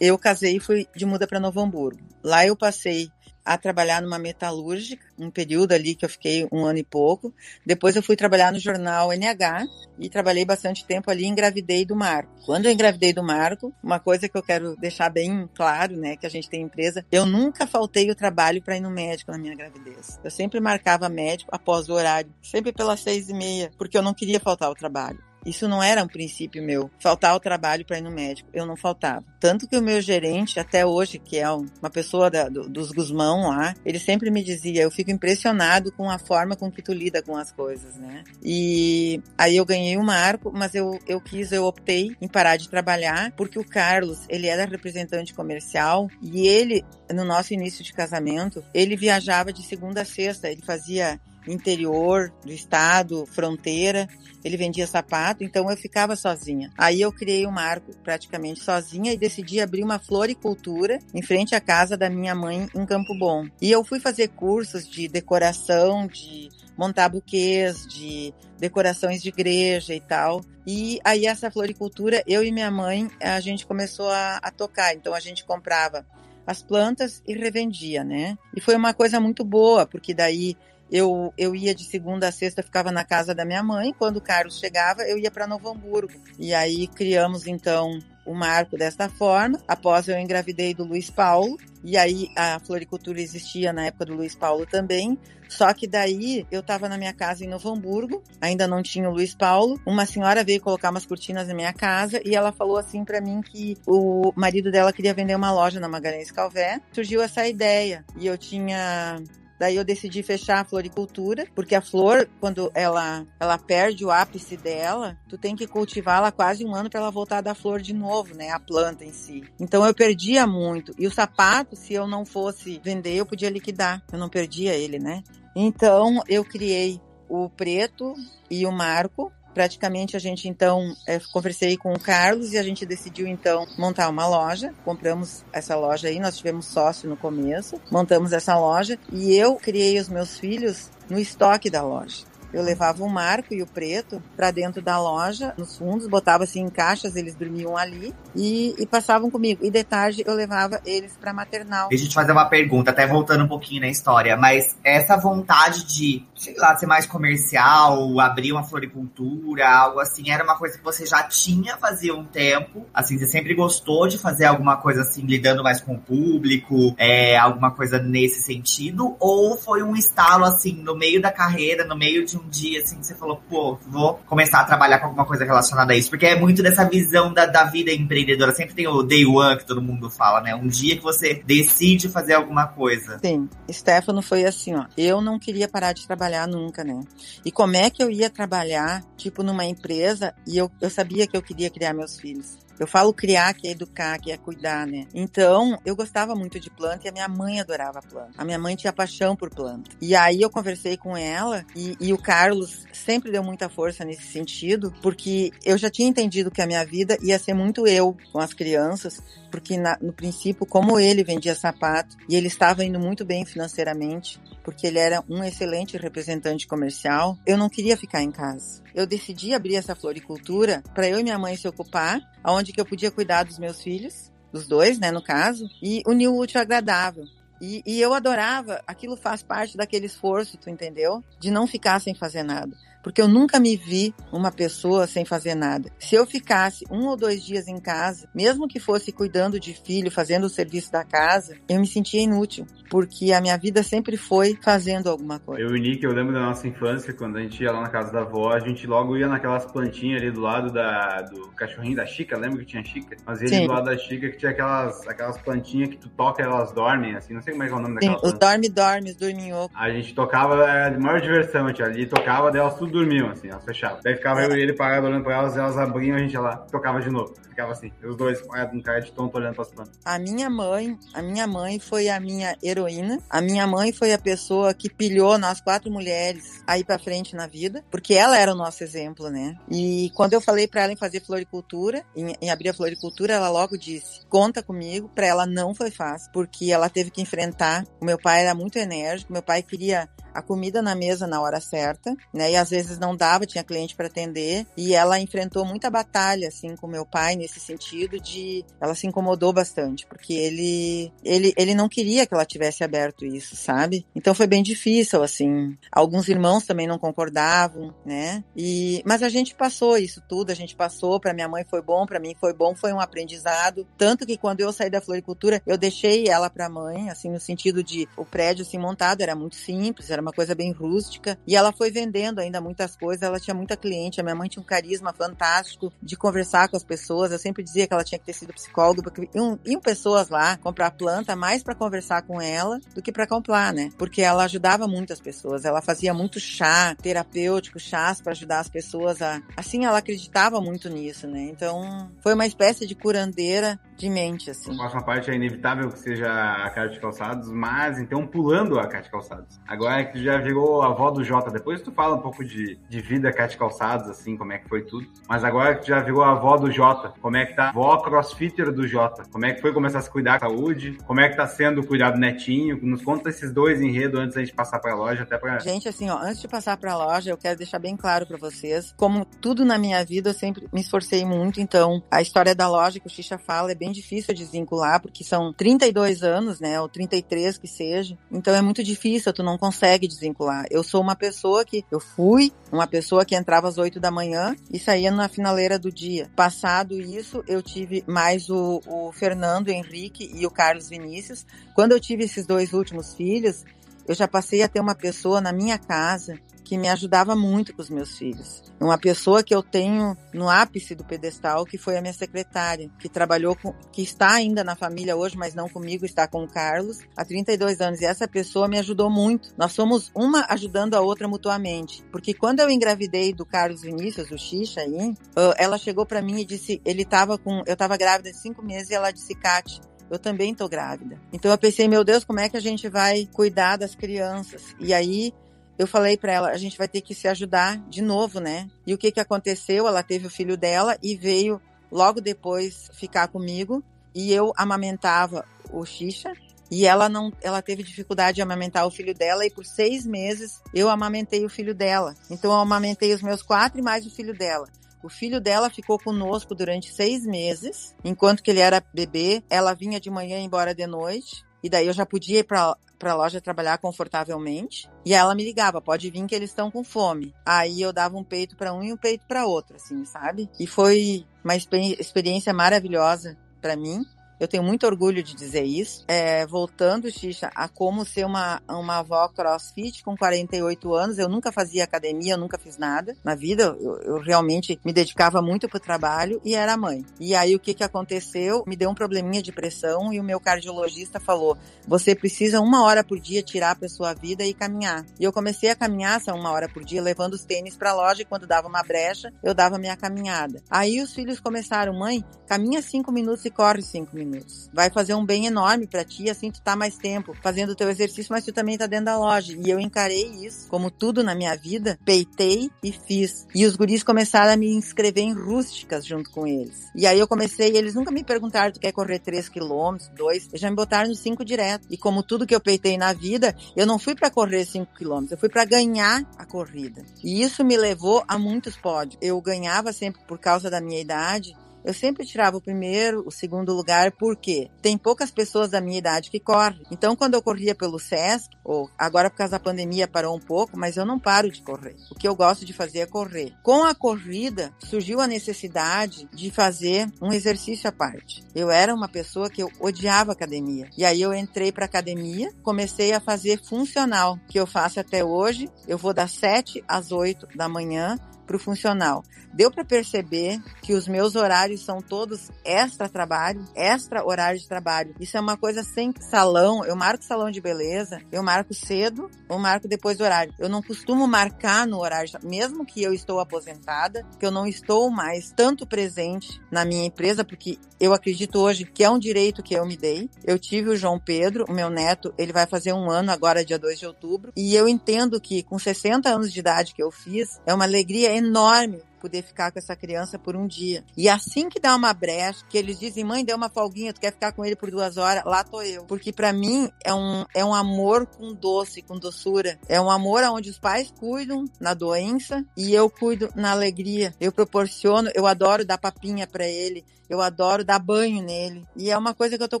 eu casei e fui de muda para Novo Hamburgo. Lá eu passei a trabalhar numa metalúrgica, um período ali que eu fiquei um ano e pouco. Depois eu fui trabalhar no jornal NH e trabalhei bastante tempo ali engravidei do Marco. Quando eu engravidei do Marco, uma coisa que eu quero deixar bem claro, né, que a gente tem empresa, eu nunca faltei o trabalho para ir no médico na minha gravidez. Eu sempre marcava médico após o horário, sempre pelas seis e meia, porque eu não queria faltar o trabalho. Isso não era um princípio meu. Faltar o trabalho para ir no médico. Eu não faltava. Tanto que o meu gerente, até hoje, que é uma pessoa da, do, dos Guzmão lá, ele sempre me dizia: Eu fico impressionado com a forma com que tu lida com as coisas, né? E aí eu ganhei o marco, mas eu, eu quis, eu optei em parar de trabalhar, porque o Carlos, ele era representante comercial e ele, no nosso início de casamento, ele viajava de segunda a sexta. Ele fazia interior do estado, fronteira. Ele vendia sapato, então eu ficava sozinha. Aí eu criei um marco praticamente sozinha e decidi abrir uma floricultura em frente à casa da minha mãe em Campo Bom. E eu fui fazer cursos de decoração, de montar buquês, de decorações de igreja e tal. E aí essa floricultura, eu e minha mãe, a gente começou a, a tocar. Então a gente comprava as plantas e revendia, né? E foi uma coisa muito boa, porque daí eu, eu ia de segunda a sexta, ficava na casa da minha mãe. Quando o Carlos chegava, eu ia para Novo Hamburgo. E aí criamos então o marco desta forma. Após eu engravidei do Luiz Paulo, e aí a floricultura existia na época do Luiz Paulo também. Só que daí eu estava na minha casa em Novo Hamburgo, ainda não tinha o Luiz Paulo. Uma senhora veio colocar umas cortinas na minha casa e ela falou assim para mim que o marido dela queria vender uma loja na Magalhães Calvé. Surgiu essa ideia e eu tinha Daí eu decidi fechar a floricultura, porque a flor, quando ela, ela perde o ápice dela, tu tem que cultivá-la quase um ano para ela voltar a dar flor de novo, né? A planta em si. Então eu perdia muito. E o sapato, se eu não fosse vender, eu podia liquidar. Eu não perdia ele, né? Então eu criei o preto e o marco praticamente a gente então é, conversei com o Carlos e a gente decidiu então montar uma loja. Compramos essa loja aí, nós tivemos sócio no começo, montamos essa loja e eu criei os meus filhos no estoque da loja. Eu levava o Marco e o Preto para dentro da loja, nos fundos, botava assim em caixas, eles dormiam ali e, e passavam comigo. E de tarde eu levava eles para maternal. Deixa eu te fazer uma pergunta, até voltando um pouquinho na história, mas essa vontade de, sei lá, ser mais comercial, abrir uma floricultura, algo assim, era uma coisa que você já tinha fazia um tempo? Assim, você sempre gostou de fazer alguma coisa assim, lidando mais com o público, é, alguma coisa nesse sentido? Ou foi um estalo assim, no meio da carreira, no meio de um dia, assim, que você falou, pô, vou começar a trabalhar com alguma coisa relacionada a isso? Porque é muito dessa visão da, da vida empreendedora. Sempre tem o day one que todo mundo fala, né? Um dia que você decide fazer alguma coisa. Sim. Stefano foi assim, ó. Eu não queria parar de trabalhar nunca, né? E como é que eu ia trabalhar, tipo, numa empresa e eu, eu sabia que eu queria criar meus filhos? Eu falo criar, que é educar, que é cuidar, né? Então, eu gostava muito de planta e a minha mãe adorava planta. A minha mãe tinha paixão por planta. E aí eu conversei com ela e, e o Carlos sempre deu muita força nesse sentido, porque eu já tinha entendido que a minha vida ia ser muito eu com as crianças, porque na, no princípio, como ele vendia sapato e ele estava indo muito bem financeiramente, porque ele era um excelente representante comercial, eu não queria ficar em casa. Eu decidi abrir essa floricultura para eu e minha mãe se ocupar, aonde que eu podia cuidar dos meus filhos, dos dois, né, no caso, e unir o útil agradável. E, e eu adorava, aquilo faz parte daquele esforço, tu entendeu? De não ficar sem fazer nada porque eu nunca me vi uma pessoa sem fazer nada. Se eu ficasse um ou dois dias em casa, mesmo que fosse cuidando de filho, fazendo o serviço da casa, eu me sentia inútil, porque a minha vida sempre foi fazendo alguma coisa. Eu e o Nick, eu lembro da nossa infância, quando a gente ia lá na casa da avó, a gente logo ia naquelas plantinhas ali do lado da, do cachorrinho da Chica, lembra que tinha Chica? Mas ele do lado da Chica que tinha aquelas, aquelas plantinhas que tu toca e elas dormem, assim, não sei como é que é o nome Sim, daquela os dorme-dorme, os dorminhocos. A gente tocava, era de maior diversão, a gente ali tocava, delas tudo dormiam, assim, elas fechavam. Daí ficava eu e ele parado olhando pra elas, elas abriam, a gente lá, tocava de novo. Ficava assim, os dois no cara de tonto olhando pras plantas. A minha mãe, a minha mãe foi a minha heroína. A minha mãe foi a pessoa que pilhou nós quatro mulheres aí pra frente na vida, porque ela era o nosso exemplo, né? E quando eu falei pra ela em fazer floricultura, em, em abrir a floricultura, ela logo disse: conta comigo. Pra ela não foi fácil, porque ela teve que enfrentar. O meu pai era muito enérgico, meu pai queria a comida na mesa na hora certa, né? E às vezes não dava, tinha cliente para atender, e ela enfrentou muita batalha assim com meu pai nesse sentido de ela se incomodou bastante, porque ele ele ele não queria que ela tivesse aberto isso, sabe? Então foi bem difícil assim. Alguns irmãos também não concordavam, né? E mas a gente passou isso tudo, a gente passou, para minha mãe foi bom, para mim foi bom, foi um aprendizado, tanto que quando eu saí da floricultura, eu deixei ela para mãe, assim no sentido de o prédio assim montado era muito simples, era uma coisa bem rústica. E ela foi vendendo ainda muitas coisas, ela tinha muita cliente. A minha mãe tinha um carisma fantástico de conversar com as pessoas. Eu sempre dizia que ela tinha que ter sido psicóloga, porque iam, iam pessoas lá comprar planta mais para conversar com ela do que para comprar, né? Porque ela ajudava muitas pessoas. Ela fazia muito chá terapêutico, chás para ajudar as pessoas a. Assim, ela acreditava muito nisso, né? Então, foi uma espécie de curandeira de mente, assim. A próxima parte é inevitável que seja a Carte Calçados, mas então pulando a Carte Calçados. Agora que tu já virou a avó do Jota, depois tu fala um pouco de, de vida Carte Calçados, assim, como é que foi tudo. Mas agora que tu já virou a avó do Jota, como é que tá a avó crossfitter do Jota? Como é que foi começar a se cuidar da saúde? Como é que tá sendo cuidar do netinho? Nos conta esses dois enredos antes da gente passar pra loja, até pra... Gente, assim, ó, antes de passar pra loja, eu quero deixar bem claro para vocês, como tudo na minha vida, eu sempre me esforcei muito, então a história da loja que o Xixa fala é bem difícil desvincular, porque são 32 anos, né, ou 33 que seja, então é muito difícil, tu não consegue desvincular. Eu sou uma pessoa que, eu fui uma pessoa que entrava às 8 da manhã e saía na finaleira do dia. Passado isso, eu tive mais o, o Fernando Henrique e o Carlos Vinícius. Quando eu tive esses dois últimos filhos, eu já passei a ter uma pessoa na minha casa que me ajudava muito com os meus filhos. Uma pessoa que eu tenho no ápice do pedestal, que foi a minha secretária, que trabalhou com, que está ainda na família hoje, mas não comigo, está com o Carlos, há 32 anos. E essa pessoa me ajudou muito. Nós somos uma ajudando a outra mutuamente. Porque quando eu engravidei do Carlos Vinícius, o Xixa aí, ela chegou para mim e disse, ele tava com, eu tava grávida de cinco meses e ela disse, Kate, eu também tô grávida. Então eu pensei, meu Deus, como é que a gente vai cuidar das crianças? E aí eu falei para ela, a gente vai ter que se ajudar de novo, né? E o que que aconteceu? Ela teve o filho dela e veio logo depois ficar comigo e eu amamentava o Xixa e ela não, ela teve dificuldade de amamentar o filho dela e por seis meses eu amamentei o filho dela. Então eu amamentei os meus quatro e mais o filho dela. O filho dela ficou conosco durante seis meses, enquanto que ele era bebê. Ela vinha de manhã embora de noite. E daí eu já podia ir para a loja trabalhar confortavelmente. E ela me ligava, pode vir que eles estão com fome. Aí eu dava um peito para um e um peito para outro, assim, sabe? E foi uma experiência maravilhosa para mim. Eu tenho muito orgulho de dizer isso. É, voltando, Xixa, a como ser uma, uma avó crossfit com 48 anos. Eu nunca fazia academia, eu nunca fiz nada na vida. Eu, eu realmente me dedicava muito pro trabalho e era mãe. E aí o que que aconteceu? Me deu um probleminha de pressão e o meu cardiologista falou: você precisa uma hora por dia tirar pra sua vida e caminhar. E eu comecei a caminhar essa uma hora por dia, levando os tênis pra loja e quando dava uma brecha, eu dava minha caminhada. Aí os filhos começaram, mãe, caminha cinco minutos e corre cinco minutos Vai fazer um bem enorme para ti, assim tu tá mais tempo fazendo o teu exercício, mas tu também tá dentro da loja. E eu encarei isso, como tudo na minha vida, peitei e fiz. E os guris começaram a me inscrever em rústicas junto com eles. E aí eu comecei, eles nunca me perguntaram, tu quer correr 3 quilômetros, 2? Eles já me botaram no 5 direto. E como tudo que eu peitei na vida, eu não fui para correr 5 quilômetros, eu fui para ganhar a corrida. E isso me levou a muitos pódios. Eu ganhava sempre por causa da minha idade, eu sempre tirava o primeiro, o segundo lugar, porque tem poucas pessoas da minha idade que correm. Então, quando eu corria pelo SESC, ou agora por causa da pandemia parou um pouco, mas eu não paro de correr. O que eu gosto de fazer é correr. Com a corrida, surgiu a necessidade de fazer um exercício à parte. Eu era uma pessoa que eu odiava academia. E aí eu entrei para academia, comecei a fazer funcional, que eu faço até hoje. Eu vou das 7 às 8 da manhã para o funcional. Deu para perceber que os meus horários são todos extra trabalho, extra horário de trabalho. Isso é uma coisa sem salão. Eu marco salão de beleza, eu marco cedo ou marco depois do horário. Eu não costumo marcar no horário, mesmo que eu estou aposentada, que eu não estou mais tanto presente na minha empresa, porque eu acredito hoje que é um direito que eu me dei. Eu tive o João Pedro, o meu neto, ele vai fazer um ano agora, dia 2 de outubro, e eu entendo que com 60 anos de idade que eu fiz, é uma alegria enorme poder ficar com essa criança por um dia. E assim que dá uma brecha, que eles dizem, mãe, deu uma folguinha, tu quer ficar com ele por duas horas, lá tô eu. Porque para mim é um, é um amor com doce, com doçura. É um amor onde os pais cuidam na doença e eu cuido na alegria. Eu proporciono, eu adoro dar papinha para ele, eu adoro dar banho nele. E é uma coisa que eu tô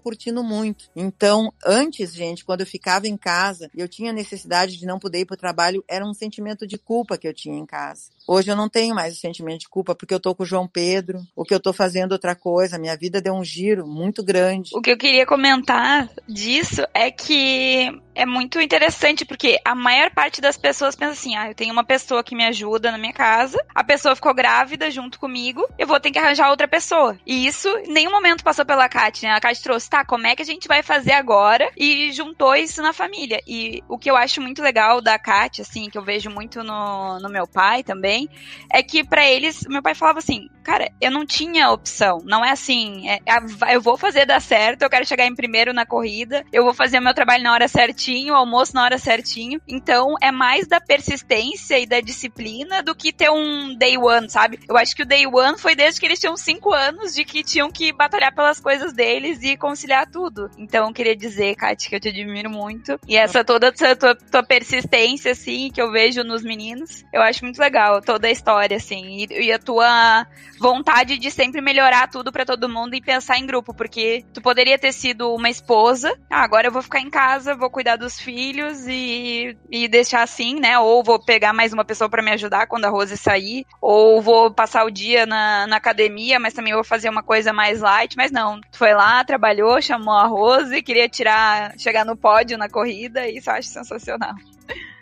curtindo muito. Então, antes, gente, quando eu ficava em casa e eu tinha necessidade de não poder ir pro trabalho, era um sentimento de culpa que eu tinha em casa. Hoje eu não tenho mais o sentimento de culpa porque eu tô com o João Pedro, o que eu tô fazendo outra coisa, minha vida deu um giro muito grande. O que eu queria comentar disso é que é muito interessante porque a maior parte das pessoas pensa assim: ah, eu tenho uma pessoa que me ajuda na minha casa, a pessoa ficou grávida junto comigo, eu vou ter que arranjar outra pessoa. E isso em nenhum momento passou pela Kat, né? A Kat trouxe, tá, como é que a gente vai fazer agora? E juntou isso na família. E o que eu acho muito legal da Kat, assim, que eu vejo muito no, no meu pai também, é que para eles, meu pai falava assim: cara, eu não tinha opção. Não é assim, é, eu vou fazer dar certo, eu quero chegar em primeiro na corrida, eu vou fazer o meu trabalho na hora certinho, o almoço na hora certinho. Então é mais da persistência e da disciplina do que ter um day one, sabe? Eu acho que o day one foi desde que eles tinham cinco anos de que tinham que batalhar pelas coisas deles e conciliar tudo. Então eu queria dizer, Kate, que eu te admiro muito. E essa toda essa tua, tua persistência, assim, que eu vejo nos meninos, eu acho muito legal. Toda a história, assim. E, e a tua vontade de sempre melhorar tudo para todo mundo e pensar em grupo. Porque tu poderia ter sido uma esposa, ah, agora eu vou ficar em casa, vou cuidar cuidar dos filhos e, e deixar assim, né? Ou vou pegar mais uma pessoa para me ajudar quando a Rose sair, ou vou passar o dia na, na academia, mas também vou fazer uma coisa mais light. Mas não, foi lá, trabalhou, chamou a Rose, queria tirar, chegar no pódio na corrida, e isso eu acho sensacional.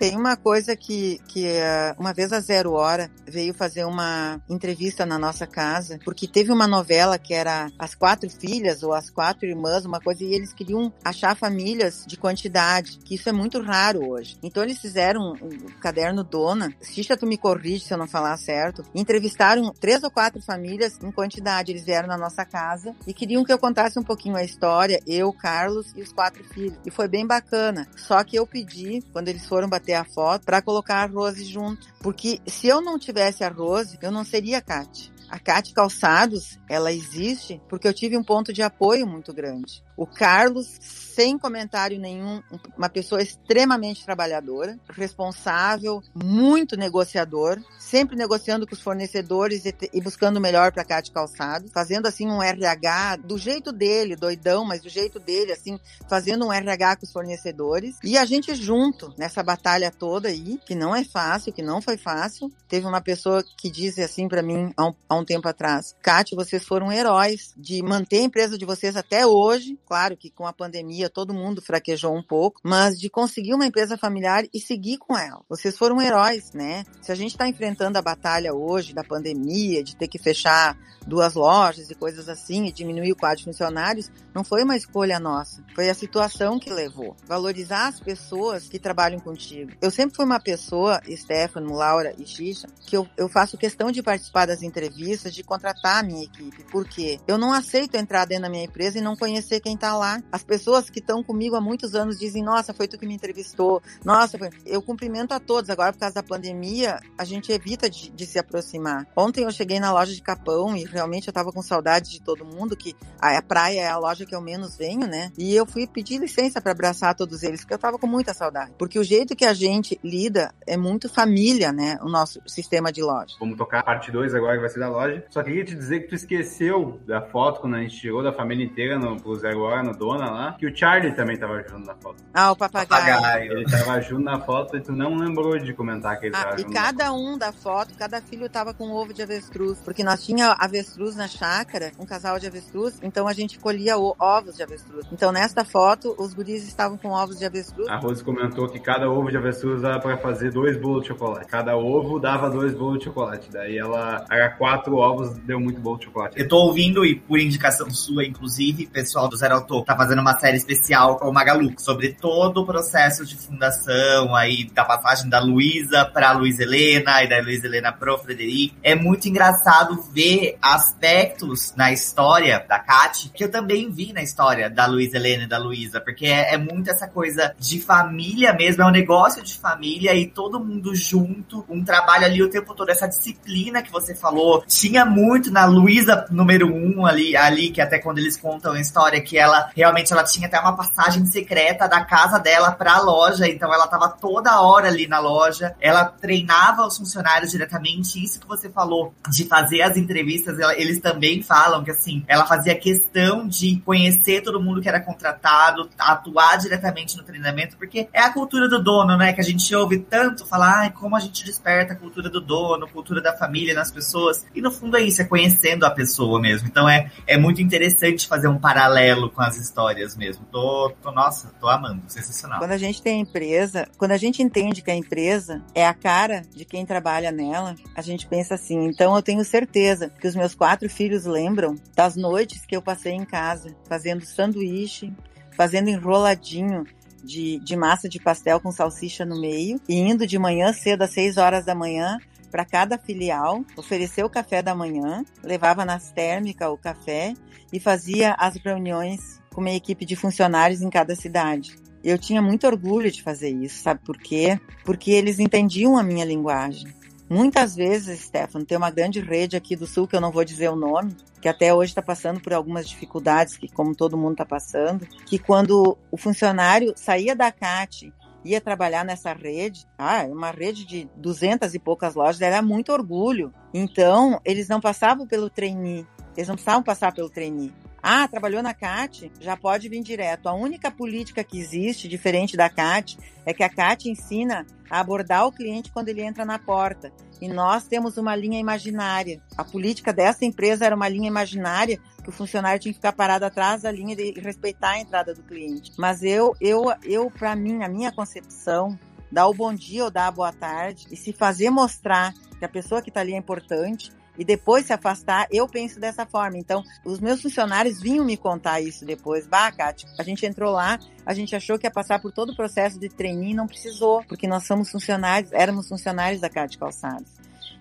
Tem uma coisa que, que eh, uma vez a Zero Hora veio fazer uma entrevista na nossa casa, porque teve uma novela que era As Quatro Filhas ou As Quatro Irmãs, uma coisa, e eles queriam achar famílias de quantidade, que isso é muito raro hoje. Então eles fizeram um, um caderno Dona, Xixa, tu me corrige se eu não falar certo, entrevistaram três ou quatro famílias em quantidade, eles vieram na nossa casa e queriam que eu contasse um pouquinho a história, eu, Carlos e os quatro filhos. E foi bem bacana. Só que eu pedi, quando eles foram bater a foto para colocar a Rose junto. Porque se eu não tivesse a Rose, eu não seria a Kátia. A Kátia Calçados, ela existe porque eu tive um ponto de apoio muito grande. O Carlos, sem comentário nenhum, uma pessoa extremamente trabalhadora, responsável, muito negociador, sempre negociando com os fornecedores e, e buscando o melhor para cá de calçado, fazendo assim um RH do jeito dele, doidão, mas do jeito dele, assim, fazendo um RH com os fornecedores. E a gente junto nessa batalha toda aí, que não é fácil, que não foi fácil. Teve uma pessoa que disse assim para mim há um, há um tempo atrás: Kátia, vocês foram heróis de manter a empresa de vocês até hoje. Claro que com a pandemia todo mundo fraquejou um pouco, mas de conseguir uma empresa familiar e seguir com ela. Vocês foram heróis, né? Se a gente está enfrentando a batalha hoje da pandemia, de ter que fechar duas lojas e coisas assim, e diminuir o quadro de funcionários, não foi uma escolha nossa. Foi a situação que levou. Valorizar as pessoas que trabalham contigo. Eu sempre fui uma pessoa, Stefano, Laura e Xixa, que eu, eu faço questão de participar das entrevistas, de contratar a minha equipe. Por quê? Eu não aceito entrar dentro da minha empresa e não conhecer quem tá lá. As pessoas que estão comigo há muitos anos dizem, nossa, foi tu que me entrevistou. Nossa, foi... eu cumprimento a todos. Agora, por causa da pandemia, a gente evita de, de se aproximar. Ontem eu cheguei na loja de Capão e realmente eu tava com saudade de todo mundo, que a, praia é a loja que eu menos venho, né? E eu fui pedir licença para abraçar todos eles, porque eu tava com muita saudade. Porque o jeito que a gente lida é muito família, né? O nosso sistema de loja. Vamos tocar a parte 2 agora, que vai ser da loja. Só queria te dizer que tu esqueceu da foto quando a gente chegou da família inteira no, Zero na dona lá, que o Charlie também tava junto na foto. Ah, o papagaio. papagaio. Ele tava junto na foto e tu não lembrou de comentar que ele ah, tava junto. E cada um da foto, cada filho tava com um ovo de avestruz, porque nós tinha avestruz na chácara, um casal de avestruz, então a gente colhia ovos de avestruz. Então nesta foto, os guris estavam com ovos de avestruz. A Rose comentou que cada ovo de avestruz dava para fazer dois bolos de chocolate. Cada ovo dava dois bolos de chocolate. Daí ela era quatro ovos, deu muito bolo de chocolate. Eu tô ouvindo e por indicação sua, inclusive, pessoal do 0 Beralto tá fazendo uma série especial com o Magalu sobre todo o processo de fundação aí, da passagem da Luísa pra Luiz Helena e da Luiz Helena pro Frederico. É muito engraçado ver aspectos na história da Kat que eu também vi na história da Luiz Helena e da Luísa, porque é, é muito essa coisa de família mesmo, é um negócio de família e todo mundo junto, um trabalho ali o tempo todo, essa disciplina que você falou. Tinha muito na Luísa número um ali, ali, que até quando eles contam a história que ela realmente ela tinha até uma passagem secreta da casa dela pra loja, então ela tava toda hora ali na loja, ela treinava os funcionários diretamente, isso que você falou, de fazer as entrevistas, ela- eles também falam que assim, ela fazia questão de conhecer todo mundo que era contratado, atuar diretamente no treinamento, porque é a cultura do dono, né, que a gente ouve tanto falar, ai, como a gente desperta a cultura do dono, cultura da família nas pessoas, e no fundo é isso, é conhecendo a pessoa mesmo, então é, é muito interessante fazer um paralelo com as histórias mesmo, tô, tô nossa, tô amando, sensacional. Quando a gente tem empresa, quando a gente entende que a empresa é a cara de quem trabalha nela, a gente pensa assim. Então eu tenho certeza que os meus quatro filhos lembram das noites que eu passei em casa, fazendo sanduíche, fazendo enroladinho de, de massa de pastel com salsicha no meio, e indo de manhã cedo às seis horas da manhã para cada filial, oferecer o café da manhã, levava nas térmicas o café e fazia as reuniões com uma equipe de funcionários em cada cidade. Eu tinha muito orgulho de fazer isso, sabe por quê? Porque eles entendiam a minha linguagem. Muitas vezes, Stefano, tem uma grande rede aqui do Sul, que eu não vou dizer o nome, que até hoje está passando por algumas dificuldades, que como todo mundo está passando, que quando o funcionário saía da CAT ia trabalhar nessa rede, ah, uma rede de duzentas e poucas lojas, era muito orgulho. Então, eles não passavam pelo trainee, eles não precisavam passar pelo trainee. Ah, trabalhou na CAT, já pode vir direto. A única política que existe, diferente da CAT, é que a CAT ensina a abordar o cliente quando ele entra na porta. E nós temos uma linha imaginária. A política dessa empresa era uma linha imaginária que o funcionário tinha que ficar parado atrás da linha e respeitar a entrada do cliente. Mas eu, eu, eu para mim, a minha concepção, dar o bom dia ou dar a boa tarde e se fazer mostrar que a pessoa que está ali é importante e depois se afastar, eu penso dessa forma. Então, os meus funcionários vinham me contar isso depois. Bah, Kátia, a gente entrou lá, a gente achou que ia passar por todo o processo de treininho não precisou, porque nós somos funcionários, éramos funcionários da Cátia Calçados.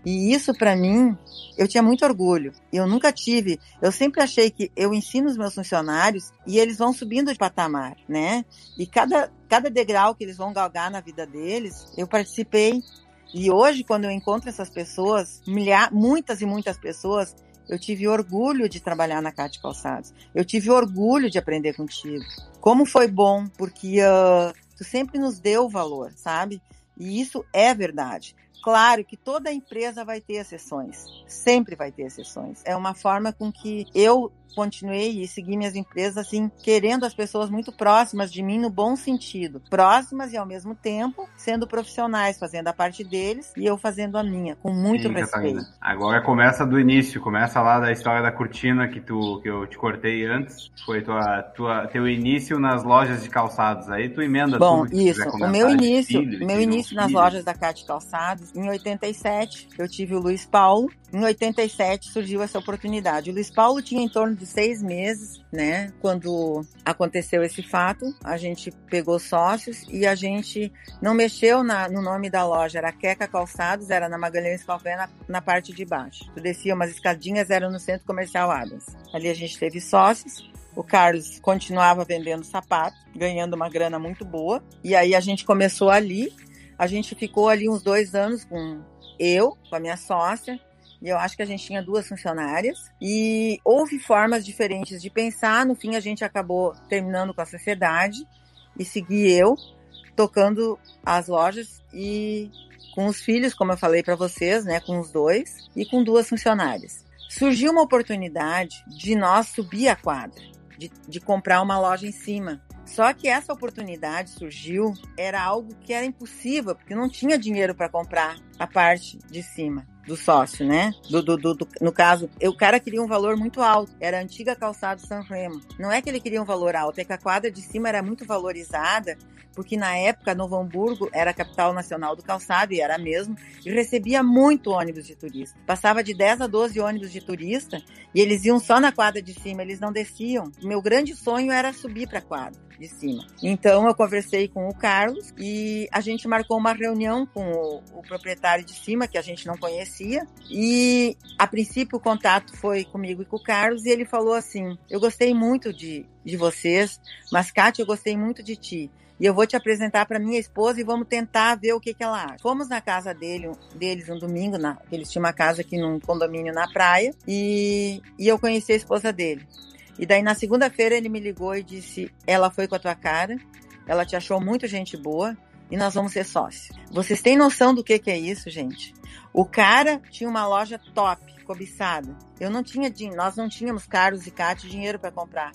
E isso, para mim, eu tinha muito orgulho. Eu nunca tive. Eu sempre achei que eu ensino os meus funcionários e eles vão subindo de patamar, né? E cada, cada degrau que eles vão galgar na vida deles, eu participei. E hoje, quando eu encontro essas pessoas, milhar, muitas e muitas pessoas Eu tive orgulho de trabalhar na Cate Calçados. Eu tive orgulho de aprender contigo. Como foi bom, porque uh, tu sempre nos deu valor, sabe? E isso é verdade. Claro que toda empresa vai ter exceções, sempre vai ter exceções. É uma forma com que eu continuei e segui minhas empresas assim, querendo as pessoas muito próximas de mim no bom sentido. Próximas e ao mesmo tempo sendo profissionais, fazendo a parte deles e eu fazendo a minha, com muito Sim, respeito. Catarina. Agora começa do início, começa lá da história da cortina que tu que eu te cortei antes. Foi tua, tua teu início nas lojas de calçados. Aí tu emenda Bom, tudo. isso, o meu início, filho, meu início nas filho. lojas da Cate Calçados em 87, eu tive o Luiz Paulo. Em 87 surgiu essa oportunidade. O Luiz Paulo tinha em torno de seis meses, né? Quando aconteceu esse fato, a gente pegou sócios e a gente não mexeu na, no nome da loja. Era Queca Calçados, era na Magalhães Calvé, na, na parte de baixo. Tu descia umas escadinhas, era no Centro Comercial Adams. Ali a gente teve sócios. O Carlos continuava vendendo sapato, ganhando uma grana muito boa. E aí a gente começou ali a gente ficou ali uns dois anos com eu, com a minha sócia, e eu acho que a gente tinha duas funcionárias. E houve formas diferentes de pensar. No fim, a gente acabou terminando com a sociedade e segui eu, tocando as lojas e com os filhos, como eu falei para vocês, né, com os dois, e com duas funcionárias. Surgiu uma oportunidade de nós subir a quadra, de, de comprar uma loja em cima. Só que essa oportunidade surgiu, era algo que era impossível, porque não tinha dinheiro para comprar a parte de cima do sócio, né? Do, do, do, do, no caso, o cara queria um valor muito alto. Era a antiga calçada San Remo. Não é que ele queria um valor alto, é que a quadra de cima era muito valorizada, porque na época Novo Hamburgo era a capital nacional do calçado, e era mesmo, e recebia muito ônibus de turista. Passava de 10 a 12 ônibus de turista, e eles iam só na quadra de cima, eles não desciam. Meu grande sonho era subir para a quadra de cima. Então eu conversei com o Carlos e a gente marcou uma reunião com o, o proprietário de cima, que a gente não conhecia, e a princípio o contato foi comigo e com o Carlos, e ele falou assim: Eu gostei muito de, de vocês, mas Kátia, eu gostei muito de ti. E eu vou te apresentar para minha esposa e vamos tentar ver o que, que ela acha. Fomos na casa dele, deles um domingo, na, eles tinham uma casa aqui num condomínio na praia, e, e eu conheci a esposa dele. E daí na segunda-feira ele me ligou e disse: Ela foi com a tua cara, ela te achou muito gente boa e nós vamos ser sócios. Vocês têm noção do que, que é isso, gente? O cara tinha uma loja top, cobiçada. Eu não tinha, nós não tínhamos Carlos e Cátia dinheiro para comprar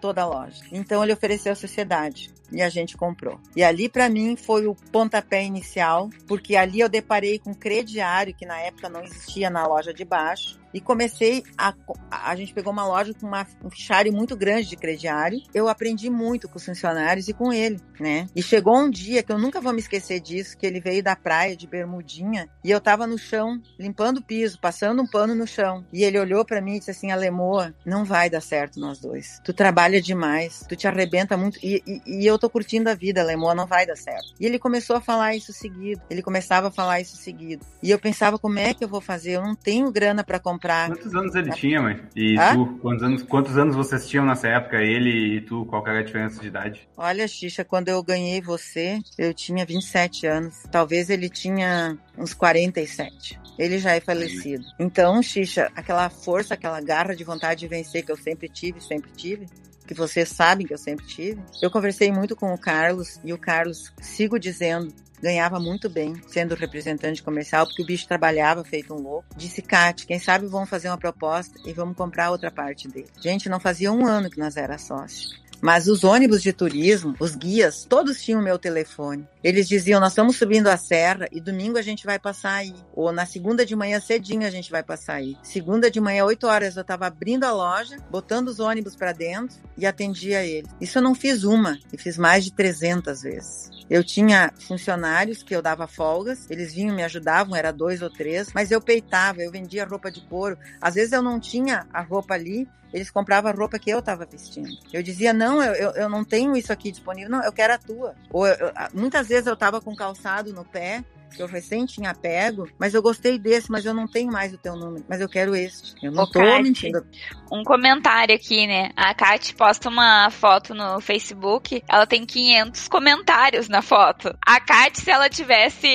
toda a loja. Então ele ofereceu a sociedade e a gente comprou. E ali para mim foi o pontapé inicial, porque ali eu deparei com crediário que na época não existia na loja de baixo e comecei a a gente pegou uma loja com uma, um fichário muito grande de crediário. Eu aprendi muito com os funcionários e com ele, né? E chegou um dia que eu nunca vou me esquecer disso, que ele veio da praia de bermudinha e eu tava no chão limpando o piso, passando um pano no chão. E ele olhou para mim e disse assim: "Alemoa, não vai dar certo nós dois. Tu trabalha demais, tu te arrebenta muito e, e, e eu tô curtindo a vida, Lemoa, não vai dar certo. E ele começou a falar isso seguido. Ele começava a falar isso seguido. E eu pensava, como é que eu vou fazer? Eu não tenho grana para comprar. Quantos anos ele tinha, mãe? E Hã? tu, quantos anos, quantos anos vocês tinham nessa época? Ele e tu, qual era a diferença de idade? Olha, Xixa, quando eu ganhei você, eu tinha 27 anos. Talvez ele tinha uns 47. Ele já é falecido. Então, Xixa, aquela força, aquela garra de vontade de vencer que eu sempre tive, sempre tive, que vocês sabem que eu sempre tive. Eu conversei muito com o Carlos e o Carlos, sigo dizendo, ganhava muito bem sendo representante comercial, porque o bicho trabalhava feito um louco. Disse, Kate, quem sabe vamos fazer uma proposta e vamos comprar outra parte dele. Gente, não fazia um ano que nós era sócios. Mas os ônibus de turismo, os guias, todos tinham meu telefone. Eles diziam: Nós estamos subindo a serra e domingo a gente vai passar aí. Ou na segunda de manhã cedinho a gente vai passar aí. Segunda de manhã, 8 horas, eu estava abrindo a loja, botando os ônibus para dentro e atendia ele. Isso eu não fiz uma, e fiz mais de 300 vezes. Eu tinha funcionários que eu dava folgas, eles vinham, me ajudavam, era dois ou três, mas eu peitava, eu vendia roupa de couro. Às vezes eu não tinha a roupa ali, eles compravam a roupa que eu estava vestindo. Eu dizia, não, eu, eu, eu, não tenho isso aqui disponível, não, eu quero a tua. Ou eu, muitas vezes eu estava com calçado no pé, que eu recém tinha pego, mas eu gostei desse, mas eu não tenho mais o teu número, mas eu quero este. Eu não Ô, tô Kate, mentindo. Um comentário aqui, né? A Kat posta uma foto no Facebook, ela tem 500 comentários na foto. A Kat, se ela tivesse.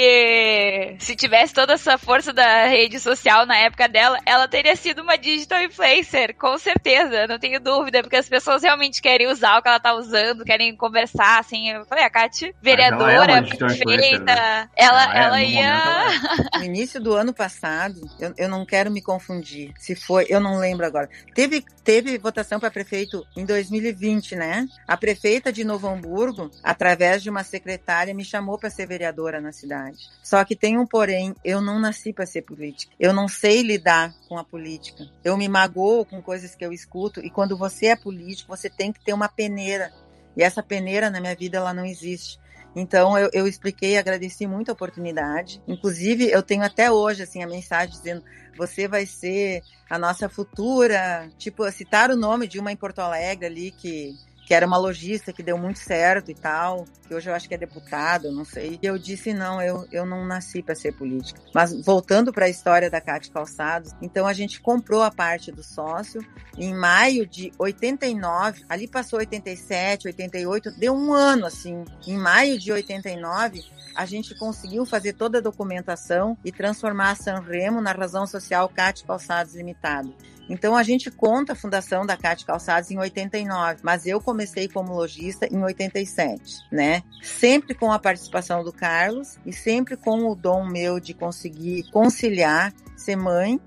Se tivesse toda essa força da rede social na época dela, ela teria sido uma digital influencer, com certeza, não tenho dúvida, porque as pessoas realmente querem usar o que ela tá usando, querem conversar, assim. Eu falei, a Kat, vereadora, ela é digital influencer, perfeita, né? ela, Ela é, ela ia. momento, No início do ano passado, eu, eu não quero me confundir. Se foi, eu não lembro agora. Teve, teve votação para prefeito em 2020, né? A prefeita de Novo Hamburgo, através de uma secretária, me chamou para ser vereadora na cidade. Só que tem um porém, eu não nasci para ser política. Eu não sei lidar com a política. Eu me magoo com coisas que eu escuto e quando você é político, você tem que ter uma peneira. E essa peneira na minha vida ela não existe. Então eu, eu expliquei, agradeci muito a oportunidade. Inclusive eu tenho até hoje assim a mensagem dizendo você vai ser a nossa futura, tipo citar o nome de uma em Porto Alegre ali que que era uma lojista que deu muito certo e tal, que hoje eu acho que é deputada, não sei. E eu disse não, eu, eu não nasci para ser política. Mas voltando para a história da Cátia Calçados, então a gente comprou a parte do sócio em maio de 89, ali passou 87, 88, deu um ano assim. Em maio de 89, a gente conseguiu fazer toda a documentação e transformar a Sanremo na razão social Cátia Calçados Limitada. Então a gente conta a fundação da Cátia Calçados em 89, mas eu comecei como lojista em 87, né? Sempre com a participação do Carlos e sempre com o dom meu de conseguir conciliar ser mãe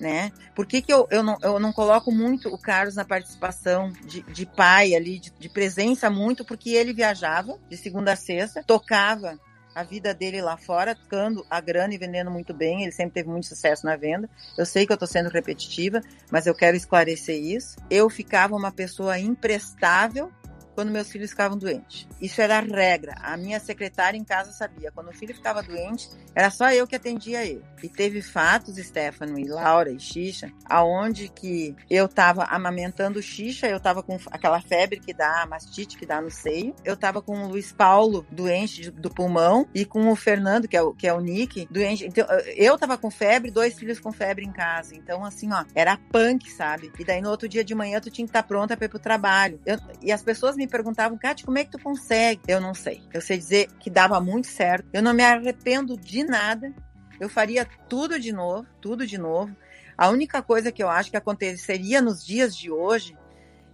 né? Por que, que eu, eu, não, eu não coloco muito o Carlos na participação de, de pai ali, de, de presença muito, porque ele viajava de segunda a sexta, tocava a vida dele lá fora, tocando a grana e vendendo muito bem. Ele sempre teve muito sucesso na venda. Eu sei que eu tô sendo repetitiva, mas eu quero esclarecer isso. Eu ficava uma pessoa imprestável quando meus filhos ficavam doentes. Isso era a regra. A minha secretária em casa sabia. Quando o filho ficava doente, era só eu que atendia ele. E teve fatos, Stefano e Laura e Xixa, aonde que eu tava amamentando Xixa, eu tava com aquela febre que dá, mastite que dá no seio. Eu tava com o Luiz Paulo doente do pulmão e com o Fernando, que é o, que é o Nick, doente. Então, eu tava com febre, dois filhos com febre em casa. Então, assim, ó, era punk, sabe? E daí no outro dia de manhã tu tinha que estar pronta para ir pro trabalho. Eu, e as pessoas me perguntavam, Kátia, como é que tu consegue? Eu não sei. Eu sei dizer que dava muito certo. Eu não me arrependo de nada. Eu faria tudo de novo, tudo de novo. A única coisa que eu acho que aconteceria nos dias de hoje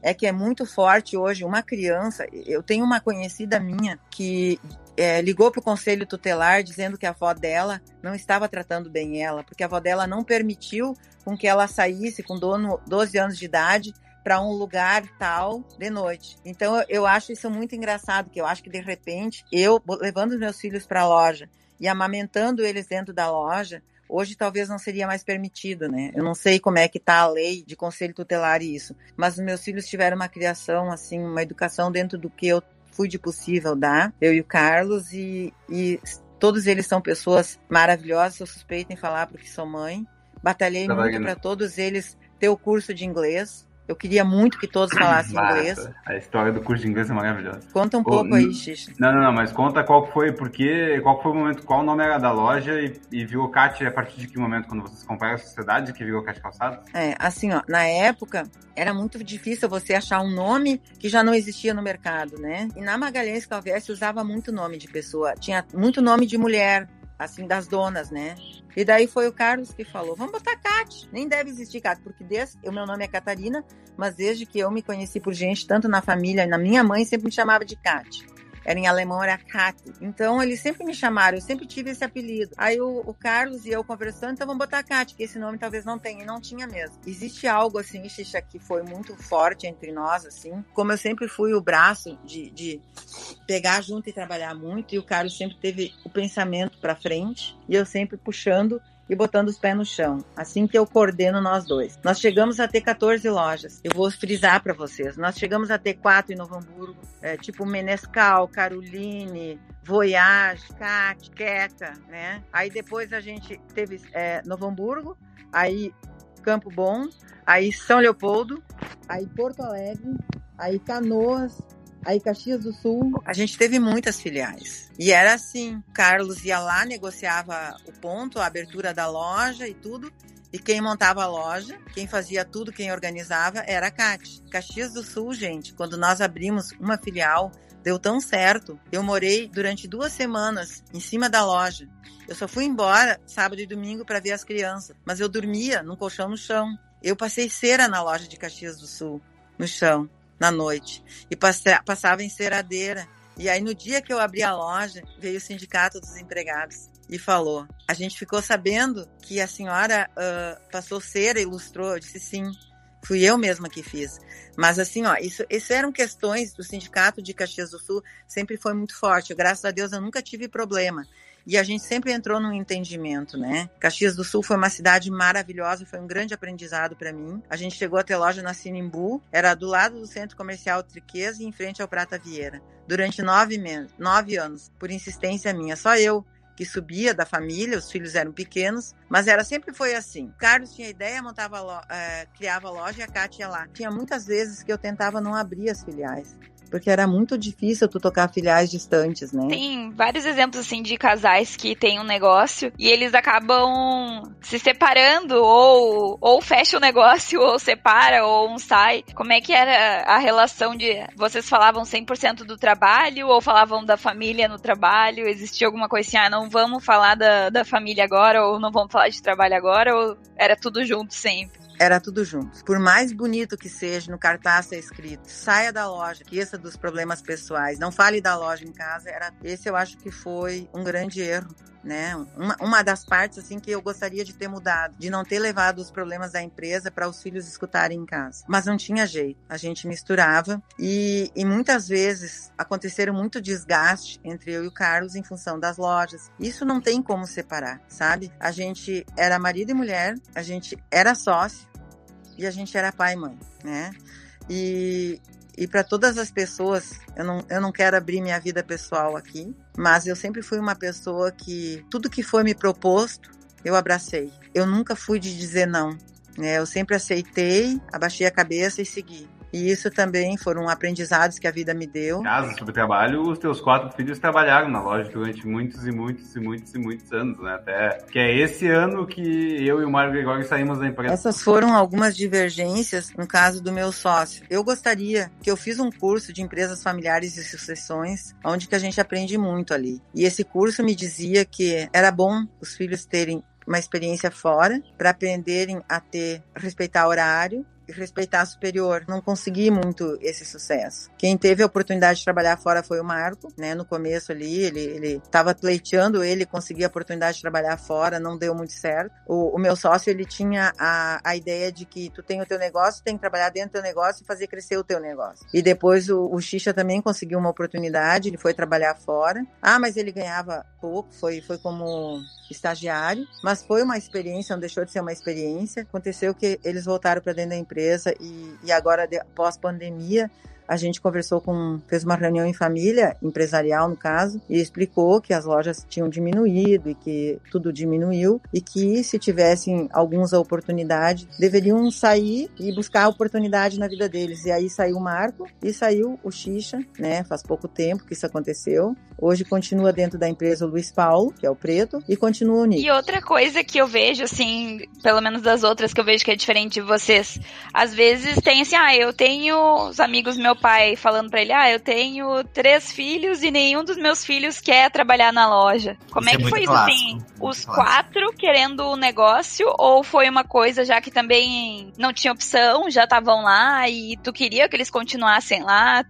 é que é muito forte hoje uma criança. Eu tenho uma conhecida minha que é, ligou para o conselho tutelar dizendo que a avó dela não estava tratando bem ela, porque a avó dela não permitiu com que ela saísse com dono, 12 anos de idade para um lugar tal de noite. Então eu acho isso muito engraçado, que eu acho que de repente eu levando os meus filhos para a loja e amamentando eles dentro da loja, hoje talvez não seria mais permitido, né? Eu não sei como é que tá a lei de conselho tutelar e isso, mas os meus filhos tiveram uma criação assim, uma educação dentro do que eu fui de possível dar, eu e o Carlos e, e todos eles são pessoas maravilhosas, eu suspeito em falar porque sou mãe. Batalhei Tá muito para todos eles ter o curso de inglês. Eu queria muito que todos falassem Massa. inglês. A história do curso de inglês é maravilhosa. Conta um pouco aí, Xixi. Não, não, não, mas conta qual foi, porque, qual foi o momento, qual o nome era da loja e, e virou Cat a partir de que momento, quando vocês compraram a sociedade, que virou Cat Calçados? É, assim, ó, na época era muito difícil você achar um nome que já não existia no mercado, né? E na Magalhães Calveste usava muito nome de pessoa, tinha muito nome de mulher, assim, das donas, né? E daí foi o Carlos que falou: vamos botar Cat. Nem deve existir Cat, porque desde, o meu nome é Catarina, mas desde que eu me conheci por gente, tanto na família e na minha mãe, sempre me chamava de Cat. Era em alemão, era Kat. Então, eles sempre me chamaram, eu sempre tive esse apelido. Aí o, o Carlos e eu conversando, então vamos botar Kat, que esse nome talvez não tenha. E não tinha mesmo. Existe algo, assim, Xixa, que foi muito forte entre nós, assim. Como eu sempre fui o braço de, de pegar junto e trabalhar muito, e o Carlos sempre teve o pensamento pra frente, e eu sempre puxando e botando os pés no chão. Assim que eu coordeno nós dois. Nós chegamos a ter 14 lojas. Eu vou frisar para vocês. Nós chegamos a ter quatro em Novo Hamburgo, é, tipo Menescal, Caroline, Voyage, Cat, Queca, né? Aí depois a gente teve é, Novo Hamburgo, aí Campo Bom, aí São Leopoldo, aí Porto Alegre, aí Canoas, Aí Caxias do Sul, a gente teve muitas filiais. E era assim, Carlos ia lá, negociava o ponto, a abertura da loja e tudo. E quem montava a loja, quem fazia tudo, quem organizava era a Cate. Caxias do Sul, gente, quando nós abrimos uma filial, deu tão certo. Eu morei durante duas semanas em cima da loja. Eu só fui embora sábado e domingo para ver as crianças, mas eu dormia num colchão no chão. Eu passei cera na loja de Caxias do Sul, no chão, na noite, e passava em ceradeira. E aí no dia que eu abri a loja, veio o sindicato dos empregados e falou: a gente ficou sabendo que a senhora uh, passou cera ilustrou. Eu disse sim. Fui eu mesma que fiz. Mas assim, ó, isso, isso eram questões do sindicato de Caxias do Sul, sempre foi muito forte. Graças a Deus eu nunca tive problema. E a gente sempre entrou num entendimento, né? Caxias do Sul foi uma cidade maravilhosa, foi um grande aprendizado para mim. A gente chegou a ter loja na Sinimbu, era do lado do centro comercial Triqueza e em frente ao Prata Vieira. Durante nove, nove anos, por insistência minha, só eu que subia da família, os filhos eram pequenos, mas era sempre foi assim. O Carlos tinha ideia, montava é, criava a loja e a Kátia ia lá. Tinha muitas vezes que eu tentava não abrir as filiais porque era muito difícil tu tocar filiais distantes, né? Tem vários exemplos assim de casais que têm um negócio e eles acabam se separando ou ou fecha o negócio ou separa ou um sai. Como é que era a relação de vocês falavam 100% do trabalho ou falavam da família no trabalho? Existia alguma coisa assim, ah, não vamos falar da, da família agora ou não vamos falar de trabalho agora ou era tudo junto sempre? Era tudo junto. Por mais bonito que seja, no cartaz é escrito: saia da loja, esqueça dos problemas pessoais, não fale da loja em casa. Era esse eu acho que foi um grande erro. Né? Uma, uma das partes assim que eu gostaria de ter mudado, de não ter levado os problemas da empresa para os filhos escutarem em casa. Mas não tinha jeito, a gente misturava e, e muitas vezes aconteceram muito desgaste entre eu e o Carlos em função das lojas. Isso não tem como separar, sabe? A gente era marido e mulher, a gente era sócio, e a gente era pai e mãe, né? E, e para todas as pessoas, eu não, eu não quero abrir minha vida pessoal aqui, mas eu sempre fui uma pessoa que tudo que foi me proposto, eu abracei. Eu nunca fui de dizer não. Né? Eu sempre aceitei, abaixei a cabeça e segui. E isso também foram aprendizados que a vida me deu. Caso sobre trabalho, os teus quatro filhos trabalharam na loja durante muitos e muitos e muitos e muitos anos, né? Até que é esse ano que eu e o Mário Gregório saímos da empresa. Essas foram algumas divergências no caso do meu sócio. Eu gostaria que eu fiz um curso de empresas familiares e sucessões, onde que a gente aprende muito ali. E esse curso me dizia que era bom os filhos terem uma experiência fora para aprenderem a ter respeitar horário respeitar superior. Não consegui muito esse sucesso. Quem teve a oportunidade de trabalhar fora foi o Marco, né? No começo ali, ele, ele tava pleiteando ele conseguir a oportunidade de trabalhar fora, não deu muito certo. O, o meu sócio, ele tinha a, a ideia de que tu tem o teu negócio, tem que trabalhar dentro do teu negócio e fazer crescer o teu negócio. E depois o, o Xixa também conseguiu uma oportunidade, ele foi trabalhar fora. Ah, mas ele ganhava pouco, foi, foi como estagiário, mas foi uma experiência, não deixou de ser uma experiência. Aconteceu que eles voltaram para dentro da empresa e, e agora, pós-pandemia, a gente conversou com, fez uma reunião em família, empresarial no caso, e explicou que as lojas tinham diminuído e que tudo diminuiu e que se tivessem algumas oportunidades, deveriam sair e buscar a oportunidade na vida deles. E aí saiu o Marco e saiu o Xixa, né? Faz pouco tempo que isso aconteceu. Hoje continua dentro da empresa o Luiz Paulo, que é o preto, e continua o Nico. E outra coisa que eu vejo, assim, pelo menos das outras que eu vejo que é diferente de vocês, às vezes tem assim, ah, eu tenho os amigos meu pai falando pra ele, ah, eu tenho três filhos e nenhum dos meus filhos quer trabalhar na loja. Como isso é que é foi isso, assim? Os clássico. quatro querendo o negócio ou foi uma coisa já que também não tinha opção, já estavam lá e tu queria que eles continuassem lá?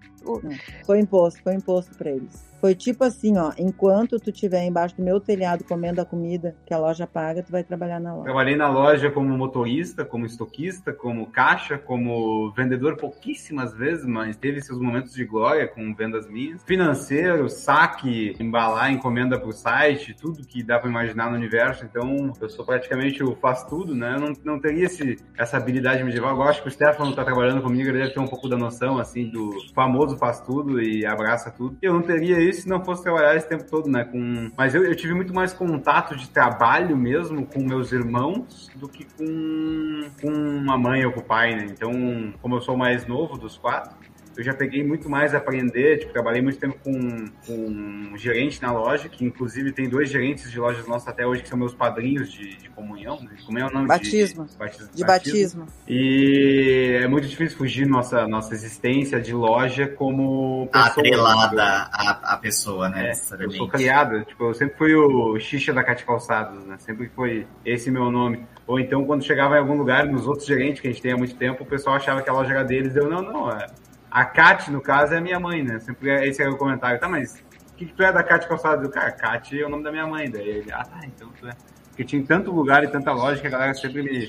Foi imposto, foi imposto pra eles. Foi tipo assim, ó, enquanto tu estiver embaixo do meu telhado comendo a comida que a loja paga, tu vai trabalhar na loja. Trabalhei na loja como motorista, como estoquista, como caixa, como vendedor pouquíssimas vezes, mas teve seus momentos de glória com vendas minhas. Financeiro, saque, embalar encomenda pro site, tudo que dá para imaginar no universo. Então, eu sou praticamente o faz tudo, né? Eu não, não teria esse, essa habilidade medieval. Eu gosto que o Stefano tá trabalhando comigo, ele deve ter um pouco da noção, assim, do famoso faz tudo e abraça tudo. Eu não teria isso se não fosse trabalhar esse tempo todo, né? Com... Mas eu, eu tive muito mais contato de trabalho mesmo com meus irmãos do que com, com a mãe ou com o pai, né? Então, como eu sou mais novo dos quatro, eu já peguei muito mais a aprender, tipo, trabalhei muito tempo com, com um gerente na loja, que inclusive tem dois gerentes de lojas nossas até hoje que são meus padrinhos de, de comunhão, né? como é o nome? Batismo. De, de, batismo, de batismo. E é muito difícil fugir nossa, nossa existência de loja como pessoa. Atrelada à, pessoa, né? É, eu sou criado, tipo, eu sempre fui o xixa da Cate Calçados, né? Sempre foi esse meu nome. Ou então, quando chegava em algum lugar, nos outros gerentes que a gente tem há muito tempo, o pessoal achava que a loja era deles. Eu, não, não. É... A Kat, no caso, é minha mãe, né? Sempre é, esse era o comentário. Tá, mas o que, que tu é da Kat Calçados? Eu, cara, Kat é o nome da minha mãe. Daí ele, ah, tá, então tu é. Porque tinha tanto lugar e tanta loja que a galera sempre me,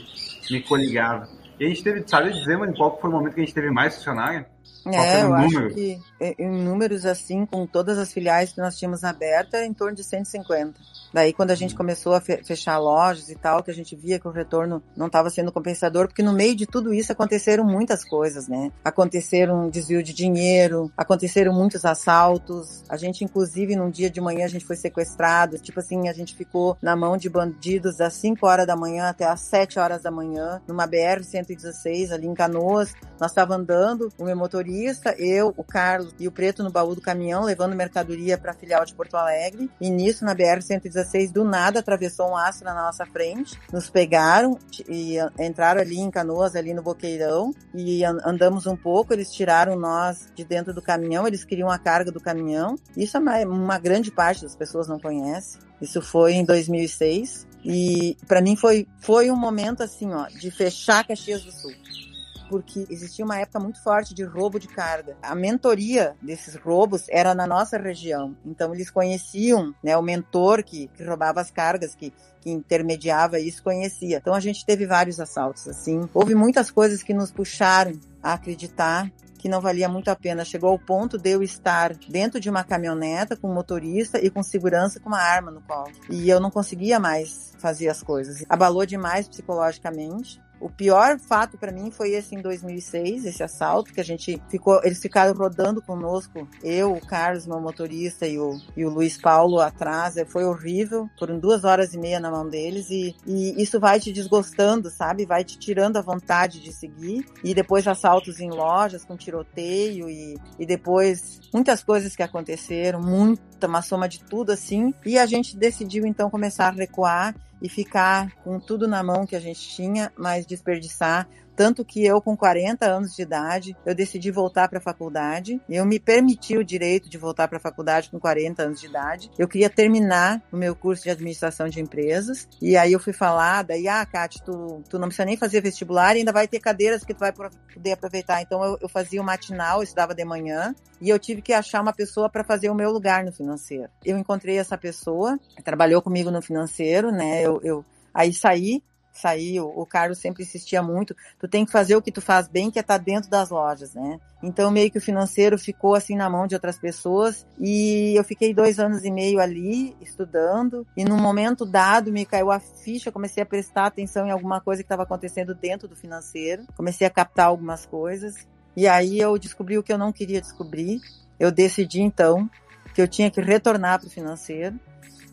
me coligava. E a gente teve, sabe dizer, mano, qual foi o momento que a gente teve mais funcionário? É, eu número? acho que em números assim, com todas as filiais que nós tínhamos aberta, em torno de 150. Daí, quando a gente começou a fechar lojas e tal, que a gente via que o retorno não estava sendo compensador, porque no meio de tudo isso aconteceram muitas coisas, né? Aconteceram um desvio de dinheiro, aconteceram muitos assaltos. A gente, inclusive, num dia de manhã, a gente foi sequestrado. Tipo assim, a gente ficou na mão de bandidos das 5 horas da manhã até as 7 horas da manhã, numa BR-116, ali em Canoas. Nós estava andando, o meu motorista, eu, o Carlos e o Preto no baú do caminhão, levando mercadoria para a filial de Porto Alegre. E nisso, na BR-116, 16 do nada atravessou um astro na nossa frente, nos pegaram e entraram ali em Canoas, ali no Boqueirão, e andamos um pouco, eles tiraram nós de dentro do caminhão, eles queriam a carga do caminhão. Isso é uma grande parte das pessoas não conhece. Isso foi em 2006 e para mim foi foi um momento assim, ó, de fechar Caxias do Sul porque existia uma época muito forte de roubo de carga. A mentoria desses roubos era na nossa região, então eles conheciam, né, o mentor que, que roubava as cargas, que que intermediava isso conhecia. Então a gente teve vários assaltos assim. Houve muitas coisas que nos puxaram a acreditar que não valia muito a pena. Chegou ao ponto de eu estar dentro de uma caminhoneta com motorista e com segurança com uma arma no colo. E eu não conseguia mais fazer as coisas. Abalou demais psicologicamente. O pior fato para mim foi esse em 2006, esse assalto que a gente ficou, eles ficaram rodando conosco, eu, o Carlos, meu motorista e o, e o Luiz Paulo atrás, é, foi horrível, foram duas horas e meia na mão deles e, e isso vai te desgostando, sabe? Vai te tirando a vontade de seguir. E depois assaltos em lojas com tiroteio e, e depois muitas coisas que aconteceram, muita, uma soma de tudo assim. E a gente decidiu então começar a recuar e ficar com tudo na mão que a gente tinha, mas desperdiçar tanto que eu, com 40 anos de idade, eu decidi voltar para a faculdade. Eu me permiti o direito de voltar para a faculdade com 40 anos de idade. Eu queria terminar o meu curso de administração de empresas. E aí eu fui falar, ah, Kátia, tu, tu não precisa nem fazer vestibular e ainda vai ter cadeiras que tu vai poder aproveitar. Então eu, eu fazia o matinal, eu estudava de manhã, e eu tive que achar uma pessoa para fazer o meu lugar no financeiro. Eu encontrei essa pessoa, trabalhou comigo no financeiro, né? Eu, eu aí saí sair, o, o Carlos sempre insistia muito, tu tem que fazer o que tu faz bem, que é estar tá dentro das lojas, né? Então meio que o financeiro ficou assim na mão de outras pessoas e eu fiquei dois anos e meio ali estudando e num momento dado me caiu a ficha, comecei a prestar atenção em alguma coisa que estava acontecendo dentro do financeiro, comecei a captar algumas coisas e aí eu descobri o que eu não queria descobrir. Eu decidi então que eu tinha que retornar para o financeiro.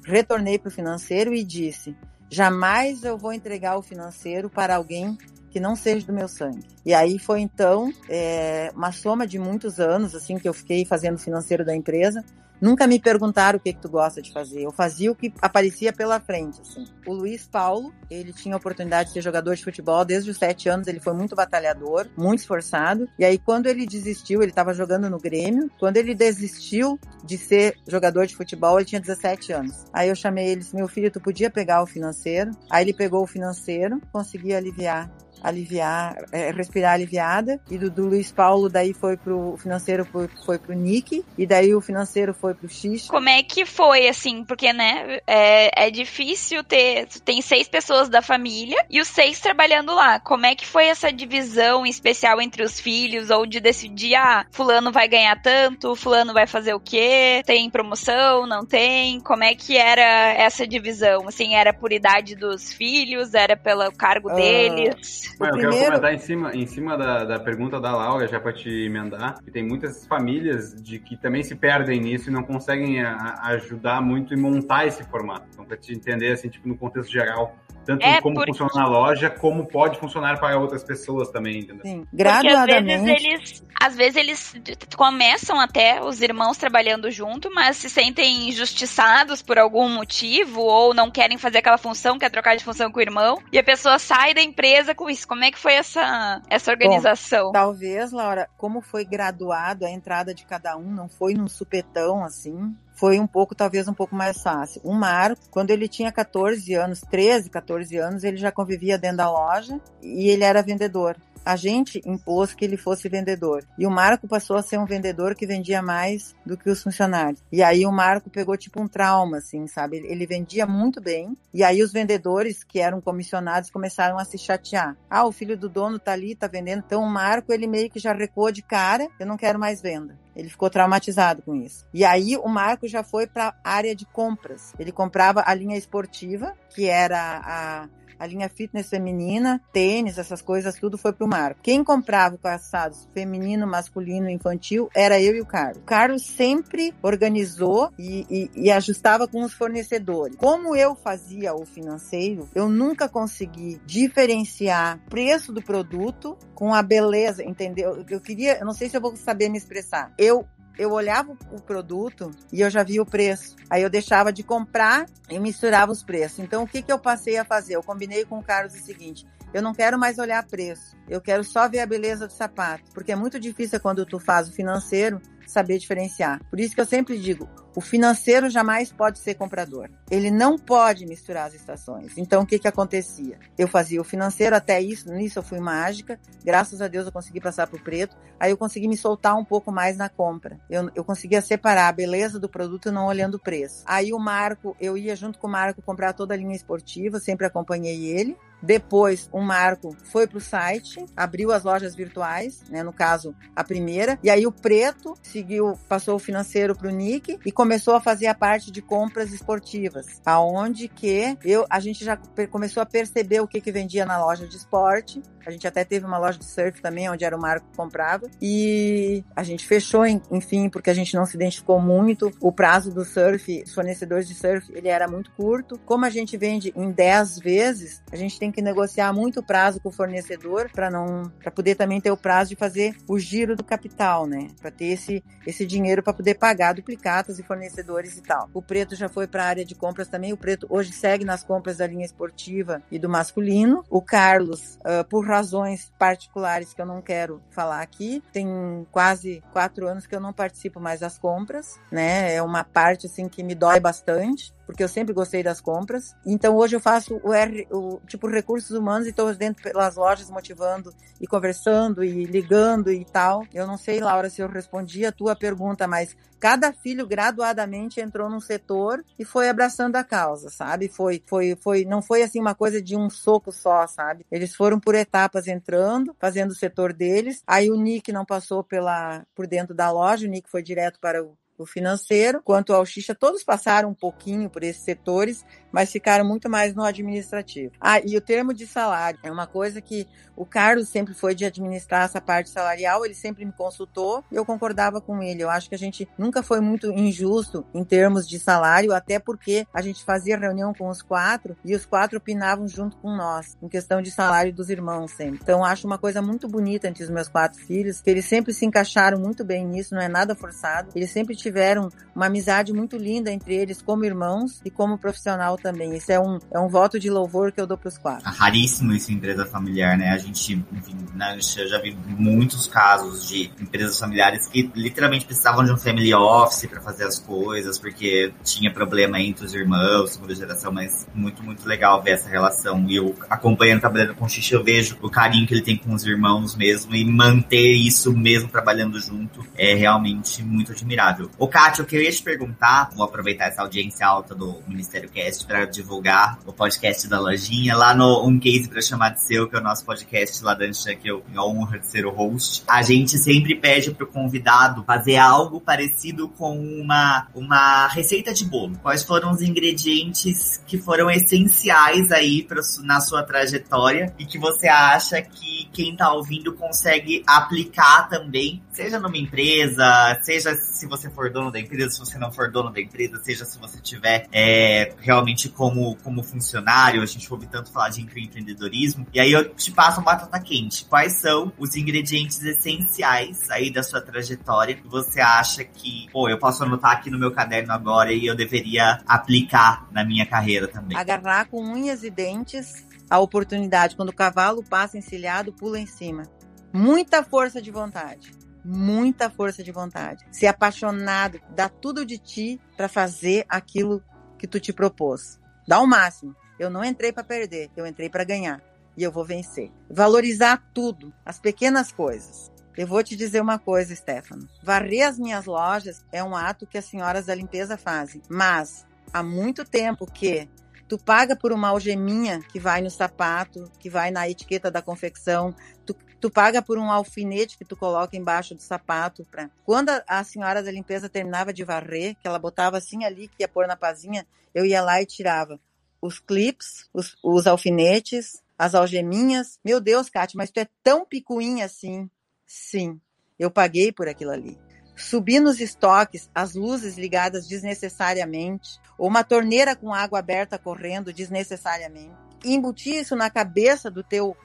Retornei para o financeiro e disse: Jamais eu vou entregar o financeiro para alguém que não seja do meu sangue. E aí foi então é, uma soma de muitos anos assim que eu fiquei fazendo financeiro da empresa Nunca me perguntaram o que, que tu gosta de fazer. Eu fazia o que aparecia pela frente, assim. O Luiz Paulo, ele tinha a oportunidade de ser jogador de futebol desde os sete anos. Ele foi muito batalhador, muito esforçado. E aí, quando ele desistiu, ele estava jogando no Grêmio. Quando ele desistiu de ser jogador de futebol, ele tinha 17 anos. Aí eu chamei ele disse, meu filho, tu podia pegar o financeiro? Aí ele pegou o financeiro, conseguia aliviar aliviar, é, respirar aliviada. E do, do, Luiz Paulo, daí foi pro financeiro, foi, foi pro Nick. E daí o financeiro foi pro X. Como é que foi, assim? Porque, né, é, é difícil ter. Tem seis pessoas da família e os seis trabalhando lá. Como é que foi essa divisão especial entre os filhos? Ou de decidir, ah, Fulano vai ganhar tanto, Fulano vai fazer o quê? Tem promoção? Não tem? Como é que era essa divisão? Assim, era por idade dos filhos? Era pelo cargo uh... deles? Eu primeiro... quero comentar em cima, em cima da, da pergunta da Laura, já para te emendar, que tem muitas famílias de que também se perdem nisso e não conseguem a, ajudar muito em montar esse formato. Então, para te entender, assim, tipo, no contexto geral, tanto é como porque... funciona na loja, como pode funcionar para outras pessoas também, entendeu? Sim, graduadamente. Porque às vezes eles, às vezes eles começam até os irmãos trabalhando junto, mas se sentem injustiçados por algum motivo ou não querem fazer aquela função, quer trocar de função com o irmão, e a pessoa sai da empresa com isso. Como é que foi essa, essa organização? Bom, talvez, Laura, como foi graduado a entrada de cada um, não foi num supetão assim, foi um pouco, talvez um pouco mais fácil. O Marco, quando ele tinha 14 anos, 13, 14 anos, ele já convivia dentro da loja e ele era vendedor a gente impôs que ele fosse vendedor. E o Marco passou a ser um vendedor que vendia mais do que os funcionários. E aí o Marco pegou tipo um trauma, assim, sabe? Ele vendia muito bem. E aí os vendedores que eram comissionados começaram a se chatear. Ah, o filho do dono tá ali, tá vendendo. Então o Marco, ele meio que já recuou de cara. Eu não quero mais venda. Ele ficou traumatizado com isso. E aí o Marco já foi para a área de compras. Ele comprava a linha esportiva, que era a a linha fitness feminina, tênis, essas coisas, tudo foi pro Marco. Quem comprava calçados feminino, masculino, infantil era eu e o Carlos. O Carlos sempre organizou e, e, e ajustava com os fornecedores. Como eu fazia o financeiro, eu nunca consegui diferenciar preço do produto com a beleza, entendeu? Eu queria, eu não sei se eu vou saber me expressar. Eu eu olhava o produto e eu já via o preço. Aí eu deixava de comprar e misturava os preços. Então o que, que eu passei a fazer? Eu combinei com o Carlos o seguinte: eu não quero mais olhar preço. Eu quero só ver a beleza do sapato. Porque é muito difícil quando tu faz o financeiro saber diferenciar. Por isso que eu sempre digo, o financeiro jamais pode ser comprador. Ele não pode misturar as estações. Então, o que que acontecia? Eu fazia o financeiro, até isso, nisso eu fui mágica. Graças a Deus eu consegui passar para o preto. Aí eu consegui me soltar um pouco mais na compra. Eu, eu conseguia separar a beleza do produto não olhando o preço. Aí o Marco, eu ia junto com o Marco comprar toda a linha esportiva, sempre acompanhei ele. Depois, o Marco foi para o site, abriu as lojas virtuais, né, no caso, a primeira. E aí o Preto seguiu, passou o financeiro para o Nick e começou a fazer a parte de compras esportivas, aonde que eu, a gente já começou a perceber o que, que vendia na loja de esporte. A gente até teve uma loja de surf também, onde era o Marco que comprava. E a gente fechou, enfim, porque a gente não se identificou muito. O prazo do surf, os fornecedores de surf, ele era muito curto. Como a gente vende em 10 vezes, a gente tem tem que negociar muito prazo com o fornecedor para não para poder também ter o prazo de fazer o giro do capital, né? Para ter esse esse dinheiro para poder pagar duplicatas e fornecedores e tal. O Preto já foi para a área de compras também. O Preto hoje segue nas compras da linha esportiva e do masculino. O Carlos, uh, por razões particulares que eu não quero falar aqui, tem quase quatro anos que eu não participo mais das compras, né? É uma parte assim que me dói bastante porque eu sempre gostei das compras. Então hoje eu faço o, R, o tipo recursos humanos e estou dentro pelas lojas motivando e conversando e ligando e tal. Eu não sei, Laura, se eu respondi a tua pergunta, mas cada filho graduadamente entrou num setor e foi abraçando a causa, sabe? Foi, foi, foi, não foi assim uma coisa de um soco só, sabe? Eles foram por etapas entrando, fazendo o setor deles. Aí o Nick não passou pela, por dentro da loja, o Nick foi direto para o financeiro. Quanto ao Xixa, todos passaram um pouquinho por esses setores, mas ficaram muito mais no administrativo. Ah, e o termo de salário é uma coisa que o Carlos sempre foi de administrar essa parte salarial, ele sempre me consultou e eu concordava com ele. Eu acho que a gente nunca foi muito injusto em termos de salário, até porque a gente fazia reunião com os quatro e os quatro opinavam junto com nós, em questão de salário dos irmãos sempre. Então, acho uma coisa muito bonita entre os meus quatro filhos, que eles sempre se encaixaram muito bem nisso, não é nada forçado. Eles sempre tiveram uma amizade muito linda entre eles como irmãos e como profissional também. Isso é um, é um voto de louvor que eu dou para os quatro. É raríssimo isso em empresa familiar, né? A gente, enfim, né, eu já vi muitos casos de empresas familiares que literalmente precisavam de um family office para fazer as coisas, porque tinha problema entre os irmãos, segunda geração, mas muito, muito legal ver essa relação. E eu acompanhando, trabalhando com o Xixi, eu vejo o carinho que ele tem com os irmãos mesmo e manter isso mesmo trabalhando junto é realmente muito admirável. Kátia, o que eu ia te perguntar, vou aproveitar essa audiência alta do Ministério Cast para divulgar o podcast da lojinha lá no Um Case para Chamar de Seu, que é o nosso podcast lá da Anchan, que eu tenho a honra de ser o host. A gente sempre pede pro convidado fazer algo parecido com uma, uma receita de bolo. Quais foram os ingredientes que foram essenciais aí pra, na sua trajetória e que você acha que quem tá ouvindo consegue aplicar também, seja numa empresa, seja se você for dono da empresa, se você não for dono da empresa, seja se você tiver é, realmente gente como, como funcionário, a gente ouve tanto falar de empreendedorismo, e aí eu te passo uma batata quente. Quais são os ingredientes essenciais aí da sua trajetória que você acha que, pô, eu posso anotar aqui no meu caderno agora e eu deveria aplicar na minha carreira também? Agarrar com unhas e dentes a oportunidade. Quando o cavalo passa encilhado, pula em cima. Muita força de vontade muita força de vontade, ser apaixonado, dar tudo de ti para fazer aquilo que tu te propôs. Dá o máximo. Eu não entrei para perder, eu entrei para ganhar e eu vou vencer. Valorizar tudo, as pequenas coisas. Eu vou te dizer uma coisa, Stefano. Varrer as minhas lojas é um ato que as senhoras da limpeza fazem, mas há muito tempo que tu paga por uma algeminha que vai no sapato, que vai na etiqueta da confecção, tu, tu paga por um alfinete que tu coloca embaixo do sapato. Pra... Quando a, a, senhora da limpeza terminava de varrer, que ela botava assim ali, que ia pôr na pazinha, eu ia lá e tirava os clips, os, os alfinetes, as algeminhas. Meu Deus, Kátia, mas tu é tão picuinha assim. Sim, eu paguei por aquilo ali subir nos estoques as luzes ligadas desnecessariamente, ou uma torneira com água aberta correndo desnecessariamente, e embutir isso na cabeça do teu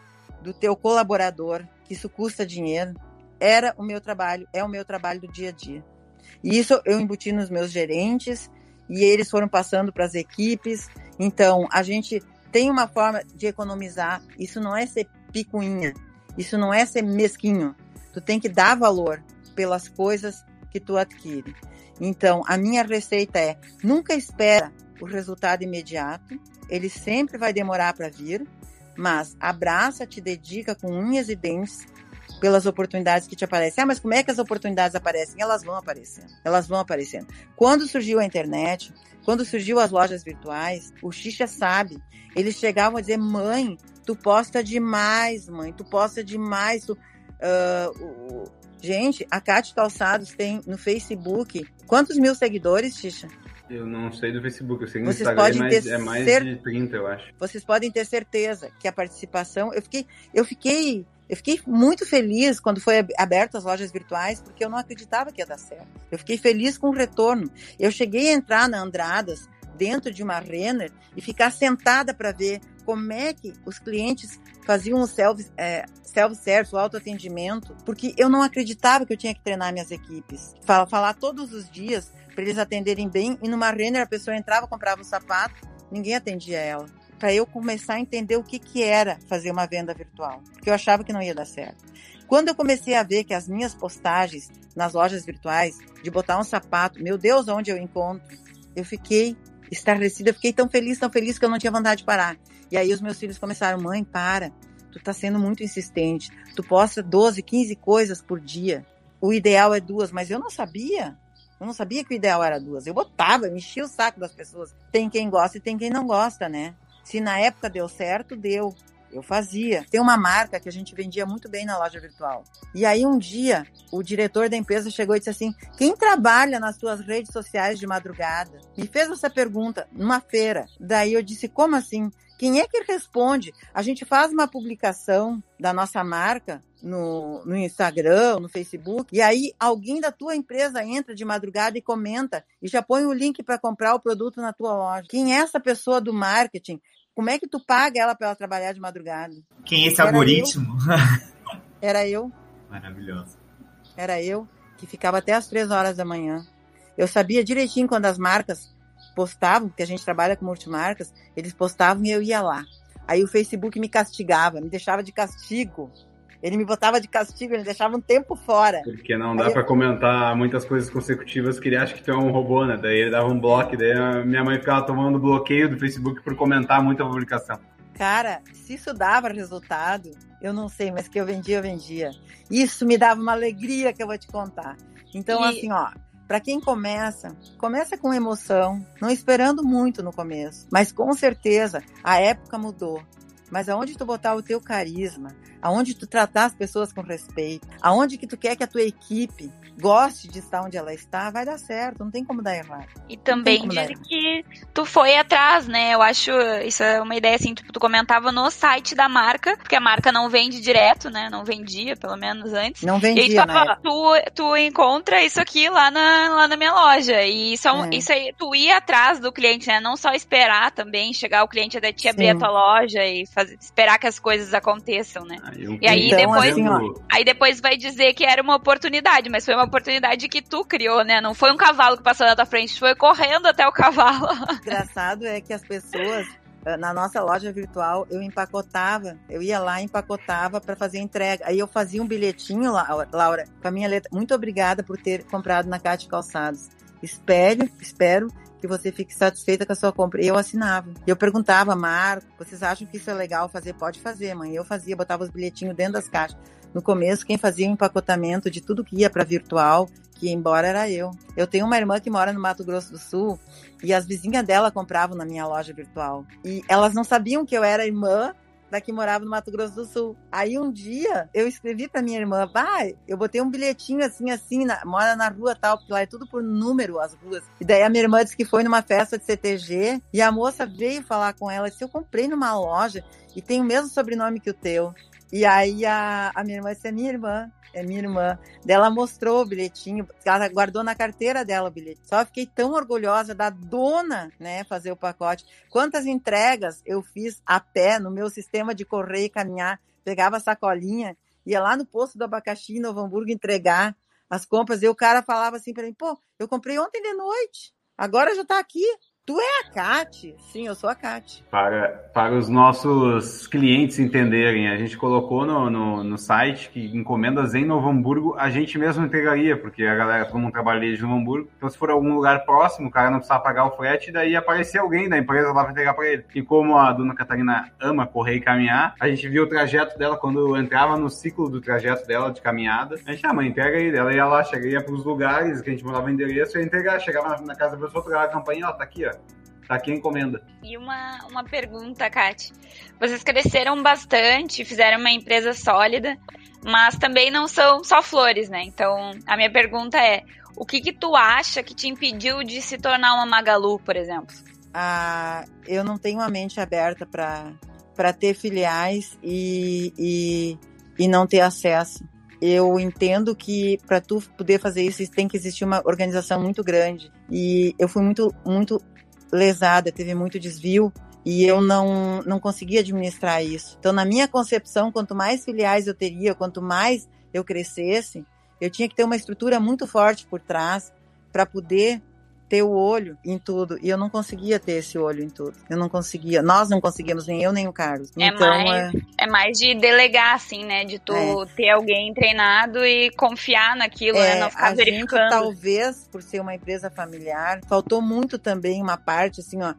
do teu colaborador, que isso custa dinheiro, era o meu trabalho, é o meu trabalho do dia a dia. E isso eu embuti nos meus gerentes e eles foram passando para as equipes. Então, a gente tem uma forma de economizar. Isso não é ser picuinha, isso não é ser mesquinho. Tu tem que dar valor pelas coisas que tu adquire. Então, a minha receita é: nunca espera o resultado imediato, ele sempre vai demorar para vir, mas abraça, te dedica com unhas e dentes pelas oportunidades que te aparecem. Ah, mas como é que as oportunidades aparecem? Elas vão aparecendo. Elas vão aparecendo. Quando surgiu a internet, quando surgiu as lojas virtuais, o Xixa sabe. Eles chegavam a dizer: mãe, tu posta demais, mãe, tu posta demais. Tu, uh, Gente, a Cátia Calçados tem no Facebook quantos mil seguidores, Xixa? Eu não sei do Facebook, eu sei no Vocês Instagram, mas é mais cer... de 30, eu acho. Vocês podem ter certeza que a participação. Eu fiquei, eu fiquei, eu fiquei muito feliz quando foi aberto as lojas virtuais, porque eu não acreditava que ia dar certo. Eu fiquei feliz com o retorno. Eu cheguei a entrar na Andradas dentro de uma Renner e ficar sentada para ver como é que os clientes faziam o self, é, self-service, o autoatendimento, porque eu não acreditava que eu tinha que treinar minhas equipes. Falar, falar todos os dias para eles atenderem bem, e numa Renner a pessoa entrava, comprava um sapato, ninguém atendia ela. Para eu começar a entender o que, que era fazer uma venda virtual, porque eu achava que não ia dar certo. Quando eu comecei a ver que as minhas postagens nas lojas virtuais, de botar um sapato, meu Deus, onde eu encontro, eu fiquei estarrecida, fiquei tão feliz, tão feliz que eu não tinha vontade de parar. E aí os meus filhos começaram, mãe, para, tu tá sendo muito insistente, tu posta 12, 15 coisas por dia. O ideal é duas, mas eu não sabia. Eu não sabia que o ideal era duas. Eu botava, eu enchia o saco das pessoas. Tem quem gosta e tem quem não gosta, né? Se na época deu certo, deu. Eu fazia. Tem uma marca que a gente vendia muito bem na loja virtual. E aí um dia, o diretor da empresa chegou e disse assim: "Quem trabalha nas suas redes sociais de madrugada?" Me fez essa pergunta numa feira. Daí eu disse: "Como assim?" Quem é que responde? A gente faz uma publicação da nossa marca no, no Instagram, no Facebook, e aí alguém da tua empresa entra de madrugada e comenta e já põe o link para comprar o produto na tua loja. Quem é essa pessoa do marketing? Como é que tu paga ela para ela trabalhar de madrugada? Quem é esse Era algoritmo? Eu. Era eu. Maravilhoso. Era eu que ficava até as três horas da manhã. Eu sabia direitinho quando as marcas postavam, porque a gente trabalha com multimarcas, eles postavam e eu ia lá. Aí o Facebook me castigava, me deixava de castigo. Ele me botava de castigo, ele deixava um tempo fora. Porque não dá para eu... comentar muitas coisas consecutivas que ele acha que tu é um robô, né? Daí ele dava um bloco, daí minha mãe ficava tomando bloqueio do Facebook por comentar muita publicação. Cara, se isso dava resultado, eu não sei, mas que eu vendia, eu vendia. Isso me dava uma alegria que eu vou te contar. Então, e... assim, ó, para quem começa, começa com emoção, não esperando muito no começo, mas com certeza a época mudou. mas aonde tu botar o teu carisma, aonde tu tratar as pessoas com respeito, aonde que tu quer que a tua equipe goste de estar onde ela está, vai dar certo, não tem como dar errado. E também diz que tu foi atrás, né? Eu acho isso é uma ideia assim, tipo, tu comentava no site da marca, porque a marca não vende direto, né? Não vendia, pelo menos antes. Não vendia, e aí, tu, tu, tu encontra isso aqui lá na, lá na minha loja. E isso, é. Um, é. isso aí, tu ir atrás do cliente, né? Não só esperar também, chegar o cliente até te abrir Sim. a tua loja e fazer, esperar que as coisas aconteçam, né? Ah, e aí então, depois, assim, aí depois vai dizer que era uma oportunidade, mas foi uma oportunidade que tu criou, né? Não foi um cavalo que passou na tua frente, foi correndo até o cavalo. Engraçado é que as pessoas eh, na nossa loja virtual eu empacotava, eu ia lá empacotava para fazer entrega. Aí eu fazia um bilhetinho, Laura, com a minha letra. Muito obrigada por ter comprado na Cate Calçados. Espero, espero que você fique satisfeita com a sua compra. Eu assinava. Eu perguntava, Marco, vocês acham que isso é legal fazer? Pode fazer, mãe. Eu fazia, botava os bilhetinhos dentro das caixas. No começo, quem fazia o empacotamento de tudo que ia para virtual, que ia embora era eu. Eu tenho uma irmã que mora no Mato Grosso do Sul e as vizinhas dela compravam na minha loja virtual. E elas não sabiam que eu era irmã da que morava no Mato Grosso do Sul. Aí um dia eu escrevi para minha irmã, vai, eu botei um bilhetinho assim, assim, na, mora na rua tal, porque lá é tudo por número as ruas. E daí a minha irmã disse que foi numa festa de CTG e a moça veio falar com ela, disse, eu comprei numa loja e tem o mesmo sobrenome que o teu. E aí a, a minha irmã disse, é minha irmã, é minha irmã. Ela mostrou o bilhetinho, ela guardou na carteira dela o bilhete. Só fiquei tão orgulhosa da dona, né, fazer o pacote. Quantas entregas eu fiz a pé no meu sistema de correr e caminhar, pegava a sacolinha, ia lá no posto do abacaxi em Novo Hamburgo entregar as compras, e o cara falava assim para mim, pô, eu comprei ontem de noite, agora já tá aqui. Tu é a Cat? Sim, eu sou a Cat. Para, para os nossos clientes entenderem, a gente colocou no, no, no, site que encomendas em Novo Hamburgo a gente mesmo entregaria, porque a galera, todo mundo trabalha de Novo Hamburgo. Então, se for algum lugar próximo, o cara não precisa pagar o frete, daí aparecer alguém da empresa lá para entregar para ele. E como a dona Catarina ama correr e caminhar, a gente viu o trajeto dela quando entrava no ciclo do trajeto dela de caminhada. A gente, ah, mãe, entrega aí. Ela ia lá, chegaria para os lugares que a gente morava endereço, ia entregar, chegava na, na casa da pessoa, pegava a campanha, ó, tá aqui, ó Aqui a encomenda. E uma, uma pergunta, Kate. Vocês cresceram bastante, fizeram uma empresa sólida, mas também não são só flores, né? Então, a minha pergunta é: o que que tu acha que te impediu de se tornar uma Magalu, por exemplo? Ah, eu não tenho a mente aberta para ter filiais e, e, e não ter acesso. Eu entendo que para tu poder fazer isso tem que existir uma organização muito grande. E eu fui muito, muito lesada, teve muito desvio e eu não, não conseguia administrar isso. Então, na minha concepção, quanto mais filiais eu teria, quanto mais eu crescesse, eu tinha que ter uma estrutura muito forte por trás para poder ter o olho em tudo. E eu não conseguia ter esse olho em tudo. Eu não conseguia. Nós não conseguíamos, nem eu, nem o Carlos. É, então, mais, é... é mais de delegar, assim, né? De tu é. ter alguém treinado e confiar naquilo, né? é, né? Não ficar a verificando. Gente, talvez, por ser uma empresa familiar, faltou muito também uma parte, assim, ó.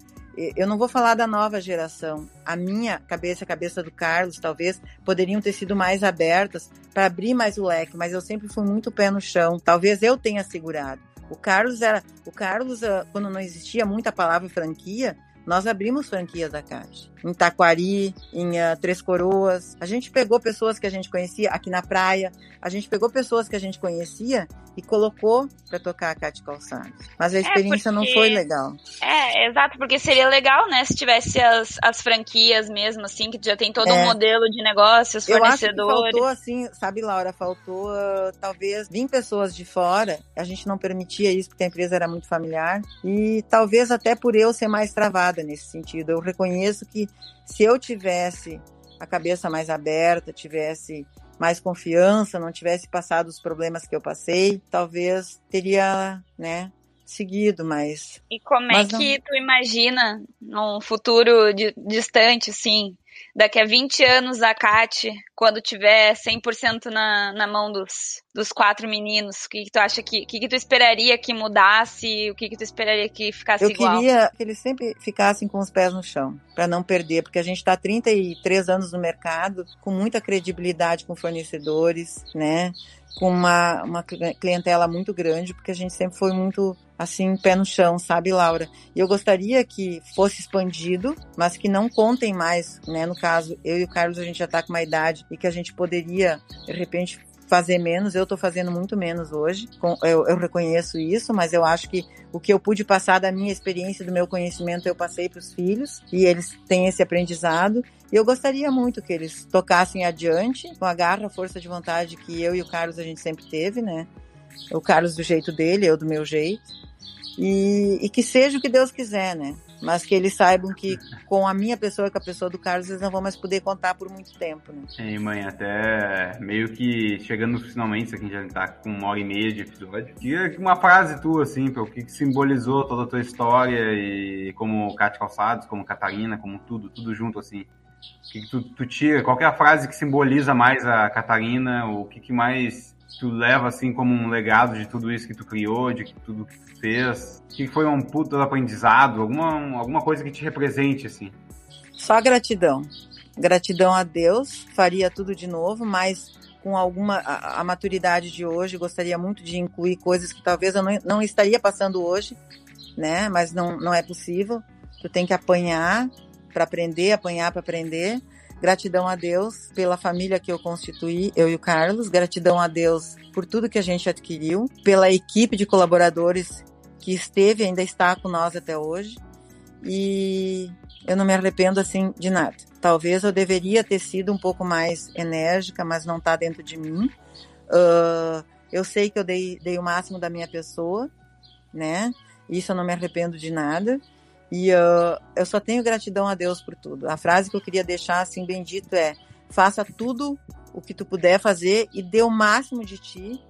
Eu não vou falar da nova geração. A minha cabeça, a cabeça do Carlos, talvez, poderiam ter sido mais abertas para abrir mais o leque, mas eu sempre fui muito pé no chão. Talvez eu tenha segurado. O Carlos era. O Carlos, ah, quando não existia muita palavra franquia, nós abrimos franquias da Caixa. Em Taquari, em uh, Três Coroas. A gente pegou pessoas que a gente conhecia aqui na praia. A gente pegou pessoas que a gente conhecia e colocou para tocar a Cate Calçados. Mas a é, experiência é porque... não foi legal. É, exato, porque seria legal, né, se tivesse as, as franquias mesmo, assim, que já tem todo é. um modelo de negócios, fornecedores. Eu acho que faltou, assim, sabe, Laura, faltou uh, talvez 20 pessoas de fora. A gente não permitia isso porque a empresa era muito familiar. E talvez até por eu ser mais travada nesse sentido. Eu reconheço que se eu tivesse a cabeça mais aberta, tivesse mais confiança, não tivesse passado os problemas que eu passei, talvez teria, né, seguido, mas... E como é que não... tu imagina num futuro distante, assim, daqui a 20 anos a Kat, quando tiver 100% na, na mão dos, dos quatro meninos, o que, que tu acha que, que, que tu esperaria que mudasse, o que, que tu esperaria que ficasse Eu igual? Eu queria que eles sempre ficassem com os pés no chão, para não perder, porque a gente está 33 anos no mercado, com muita credibilidade com fornecedores, né? Com uma, uma clientela muito grande, porque a gente sempre foi muito assim, pé no chão, sabe, Laura? E eu gostaria que fosse expandido, mas que não contem mais, né? No caso, eu e o Carlos, a gente já tá com uma idade e que a gente poderia, de repente, fazer menos. Eu tô fazendo muito menos hoje. Eu, eu reconheço isso, mas eu acho que o que eu pude passar da minha experiência, do meu conhecimento, eu passei para os filhos e eles têm esse aprendizado. E eu gostaria muito que eles tocassem adiante com a garra, a força de vontade que eu e o Carlos a gente sempre teve, né? O Carlos do jeito dele, eu do meu jeito. E, e que seja o que Deus quiser, né? Mas que eles saibam que com a minha pessoa, com a pessoa do Carlos, eles não vão mais poder contar por muito tempo, né? Sim, mãe, até meio que chegando finalmente, aqui já tá com uma hora e meia de episódio. Queria uma frase tua, assim, o que simbolizou toda a tua história e como Cátia Calçados, como Catarina, como tudo, tudo junto, assim. O que, que tu, tu, tira? Qual é a frase que simboliza mais a Catarina? O que, que mais tu leva assim como um legado de tudo isso que tu criou, de tudo que tu fez? Que foi um puto aprendizado, alguma, alguma coisa que te represente assim? Só gratidão. Gratidão a Deus, faria tudo de novo, mas com alguma a, a maturidade de hoje, gostaria muito de incluir coisas que talvez eu não, não estaria passando hoje, né? Mas não, não é possível. Tu tem que apanhar para aprender, apanhar para aprender Gratidão a Deus pela família que eu constituí, eu e o Carlos. Gratidão a Deus por tudo que a gente adquiriu, pela equipe de colaboradores que esteve ainda está com nós até hoje. E eu não me arrependo assim de nada. Talvez eu deveria ter sido um pouco mais enérgica, mas não está dentro de mim. Uh, eu sei que eu dei, dei o máximo da minha pessoa, né? Isso eu não me arrependo de nada. E uh, eu só tenho gratidão a Deus por tudo. A frase que eu queria deixar assim bendito é: faça tudo o que tu puder fazer e dê o máximo de ti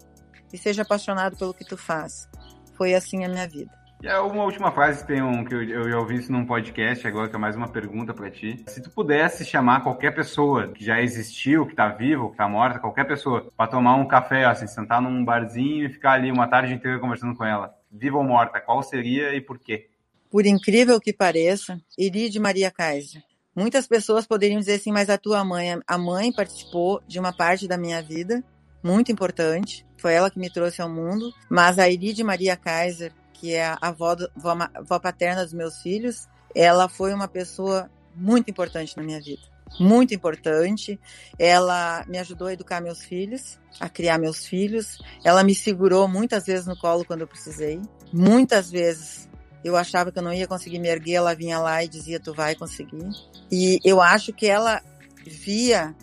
e seja apaixonado pelo que tu faz. Foi assim a minha vida. E uma última frase que tem um que eu, eu já ouvi isso num podcast agora, que é mais uma pergunta para ti. Se tu pudesse chamar qualquer pessoa que já existiu, que tá vivo, que tá morta, qualquer pessoa, para tomar um café, assim, sentar num barzinho e ficar ali uma tarde inteira conversando com ela, viva ou morta, qual seria e por quê? Por incrível que pareça, Iride Maria Kaiser. Muitas pessoas poderiam dizer assim, mas a tua mãe, a mãe participou de uma parte da minha vida muito importante. Foi ela que me trouxe ao mundo. Mas a Iride Maria Kaiser, que é a avó, do, avó, avó paterna dos meus filhos, ela foi uma pessoa muito importante na minha vida. Muito importante. Ela me ajudou a educar meus filhos, a criar meus filhos. Ela me segurou muitas vezes no colo quando eu precisei. Muitas vezes eu achava que eu não ia conseguir me erguer, ela vinha lá e dizia: Tu vai conseguir. E eu acho que ela via,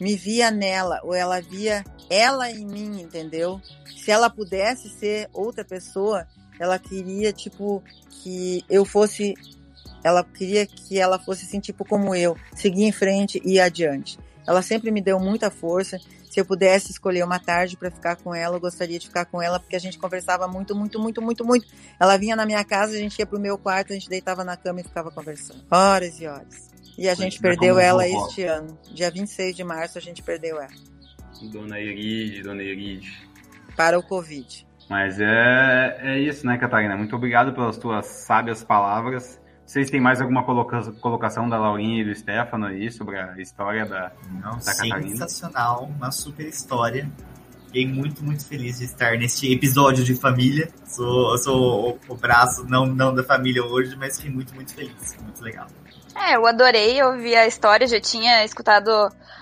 me via nela, ou ela via ela em mim, entendeu? Se ela pudesse ser outra pessoa, ela queria, tipo, que eu fosse. Ela queria que ela fosse assim, tipo, como eu, seguir em frente e ir adiante. Ela sempre me deu muita força se eu pudesse escolher uma tarde para ficar com ela, eu gostaria de ficar com ela, porque a gente conversava muito, muito, muito, muito, muito. Ela vinha na minha casa, a gente ia pro meu quarto, a gente deitava na cama e ficava conversando. Horas e horas. E a gente perdeu ela este ano. Dia 26 de março a gente perdeu ela. Dona Iride, Dona Iride. Para o Covid. Mas é, é isso, né, Catarina? Muito obrigado pelas tuas sábias palavras. Vocês têm mais alguma colocação da Laurinha e do Stefano aí sobre a história da, Não, da Catarina? Sensacional, uma super história. Fiquei muito, muito feliz de estar neste episódio de família. Sou, sou o, o braço, não, não da família hoje, mas fiquei muito, muito feliz. Muito legal. É, eu adorei ouvir a história, já tinha escutado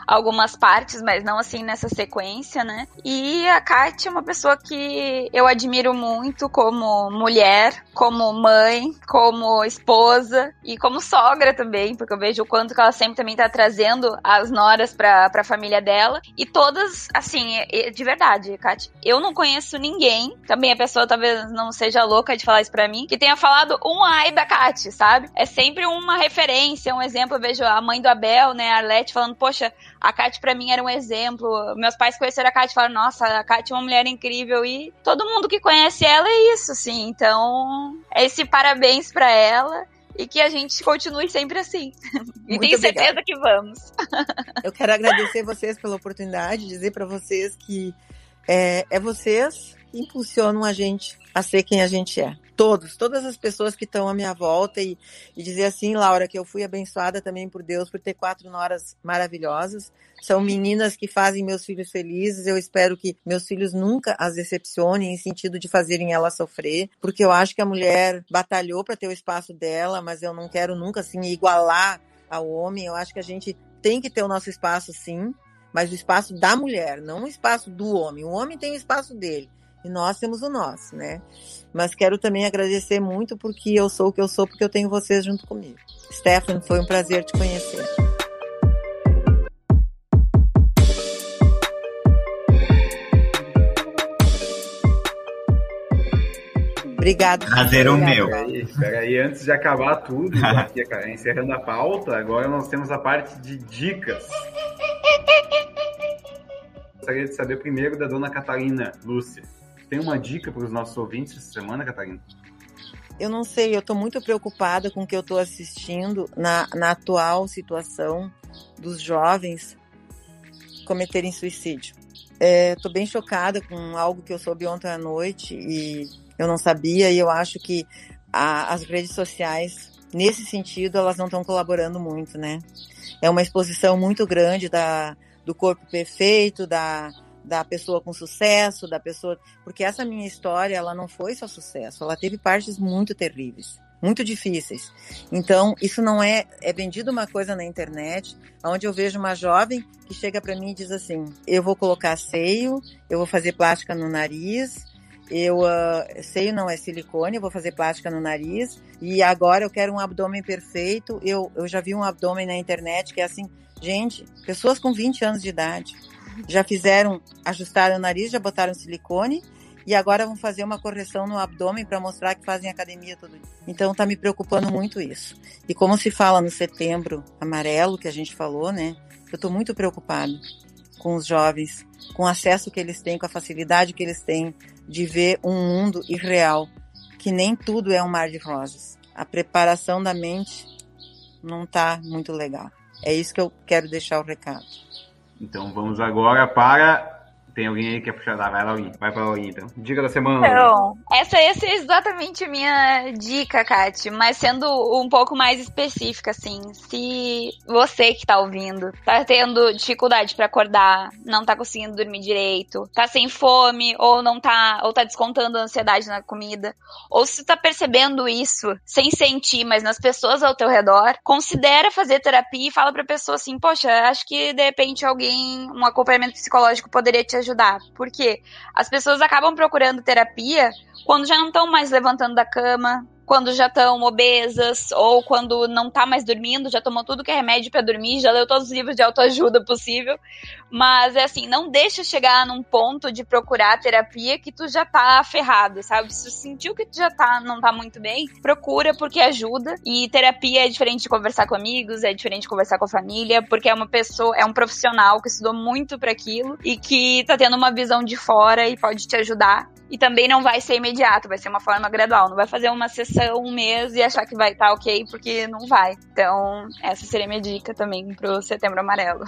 algumas partes, mas não assim nessa sequência, né? E a Kátia é uma pessoa que eu admiro muito como mulher, como mãe, como esposa e como sogra também, porque eu vejo o quanto que ela sempre também tá trazendo as noras pra, pra família dela. E todas, assim, de verdade, Kátia, eu não conheço ninguém, também a pessoa talvez não seja louca de falar isso pra mim, que tenha falado um ai da Kátia, sabe? É sempre uma referência, um exemplo. Eu vejo a mãe do Abel, né, a Arlete, falando, poxa, a Kátia para mim era um exemplo. Meus pais conheceram a Kátia e falaram, nossa, a Kátia é uma mulher incrível e todo mundo que conhece ela é isso, assim. Então, é esse parabéns para ela e que a gente continue sempre assim. e tenho certeza que vamos. Eu quero agradecer vocês pela oportunidade, dizer para vocês que é, é vocês que impulsionam a gente a ser quem a gente é. Todos, todas as pessoas que estão à minha volta e, e dizer assim, Laura, que eu fui abençoada também por Deus por ter quatro noras maravilhosas. São meninas que fazem meus filhos felizes. Eu espero que meus filhos nunca as decepcionem em sentido de fazerem ela sofrer, porque eu acho que a mulher batalhou para ter o espaço dela, mas eu não quero nunca assim igualar ao homem. Eu acho que a gente tem que ter o nosso espaço sim, mas o espaço da mulher, não o espaço do homem. O homem tem o espaço dele e nós temos o nosso, né? Mas quero também agradecer muito porque eu sou o que eu sou, porque eu tenho vocês junto comigo. Stephanie, foi um prazer te conhecer. Obrigado. Prazer o meu. Espera aí, antes de acabar tudo, aqui, encerrando a pauta, agora nós temos a parte de dicas. Gostaria de saber primeiro da dona Catarina Lúcia. Tem uma dica para os nossos ouvintes essa semana, Catarina? Eu não sei, eu estou muito preocupada com o que eu estou assistindo na, na atual situação dos jovens cometerem suicídio. Estou é, bem chocada com algo que eu soube ontem à noite e eu não sabia, e eu acho que a, as redes sociais, nesse sentido, elas não estão colaborando muito, né? É uma exposição muito grande da, do corpo perfeito, da, da pessoa com sucesso, da pessoa. Porque essa minha história, ela não foi só sucesso, ela teve partes muito terríveis, muito difíceis. Então, isso não é. É vendido uma coisa na internet, onde eu vejo uma jovem que chega para mim e diz assim: eu vou colocar seio, eu vou fazer plástica no nariz. Eu uh, seio não é silicone, eu vou fazer plástica no nariz e agora eu quero um abdômen perfeito. Eu, eu já vi um abdômen na internet que é assim, gente, pessoas com 20 anos de idade já fizeram, ajustaram o nariz, já botaram silicone e agora vão fazer uma correção no abdômen para mostrar que fazem academia todo dia. Então tá me preocupando muito isso. E como se fala no setembro amarelo que a gente falou, né? Eu tô muito preocupado com os jovens, com o acesso que eles têm, com a facilidade que eles têm de ver um mundo irreal, que nem tudo é um mar de rosas. A preparação da mente não tá muito legal. É isso que eu quero deixar o recado. Então vamos agora para. Tem alguém aí que quer puxar? Ah, vai, Laurinha. Vai pra Laurinha, então. Dica da semana. Então, essa, essa é exatamente a minha dica, Kat. Mas sendo um pouco mais específica, assim. Se você que tá ouvindo tá tendo dificuldade para acordar, não tá conseguindo dormir direito, tá sem fome, ou não tá, ou tá descontando a ansiedade na comida, ou se tá percebendo isso sem sentir, mas nas pessoas ao teu redor, considera fazer terapia e fala pra pessoa assim, poxa, acho que de repente alguém, um acompanhamento psicológico poderia te ajudar. Porque as pessoas acabam procurando terapia quando já não estão mais levantando da cama, quando já estão obesas ou quando não tá mais dormindo, já tomou tudo que é remédio para dormir, já leu todos os livros de autoajuda possível. Mas é assim, não deixa chegar num ponto de procurar terapia que tu já tá ferrado, sabe? Se tu sentiu que tu já tá não tá muito bem, procura porque ajuda. E terapia é diferente de conversar com amigos, é diferente de conversar com a família, porque é uma pessoa, é um profissional que estudou muito para aquilo e que tá tendo uma visão de fora e pode te ajudar. E também não vai ser imediato, vai ser uma forma gradual. Não vai fazer uma sessão um mês e achar que vai estar tá ok, porque não vai. Então, essa seria minha dica também pro Setembro Amarelo.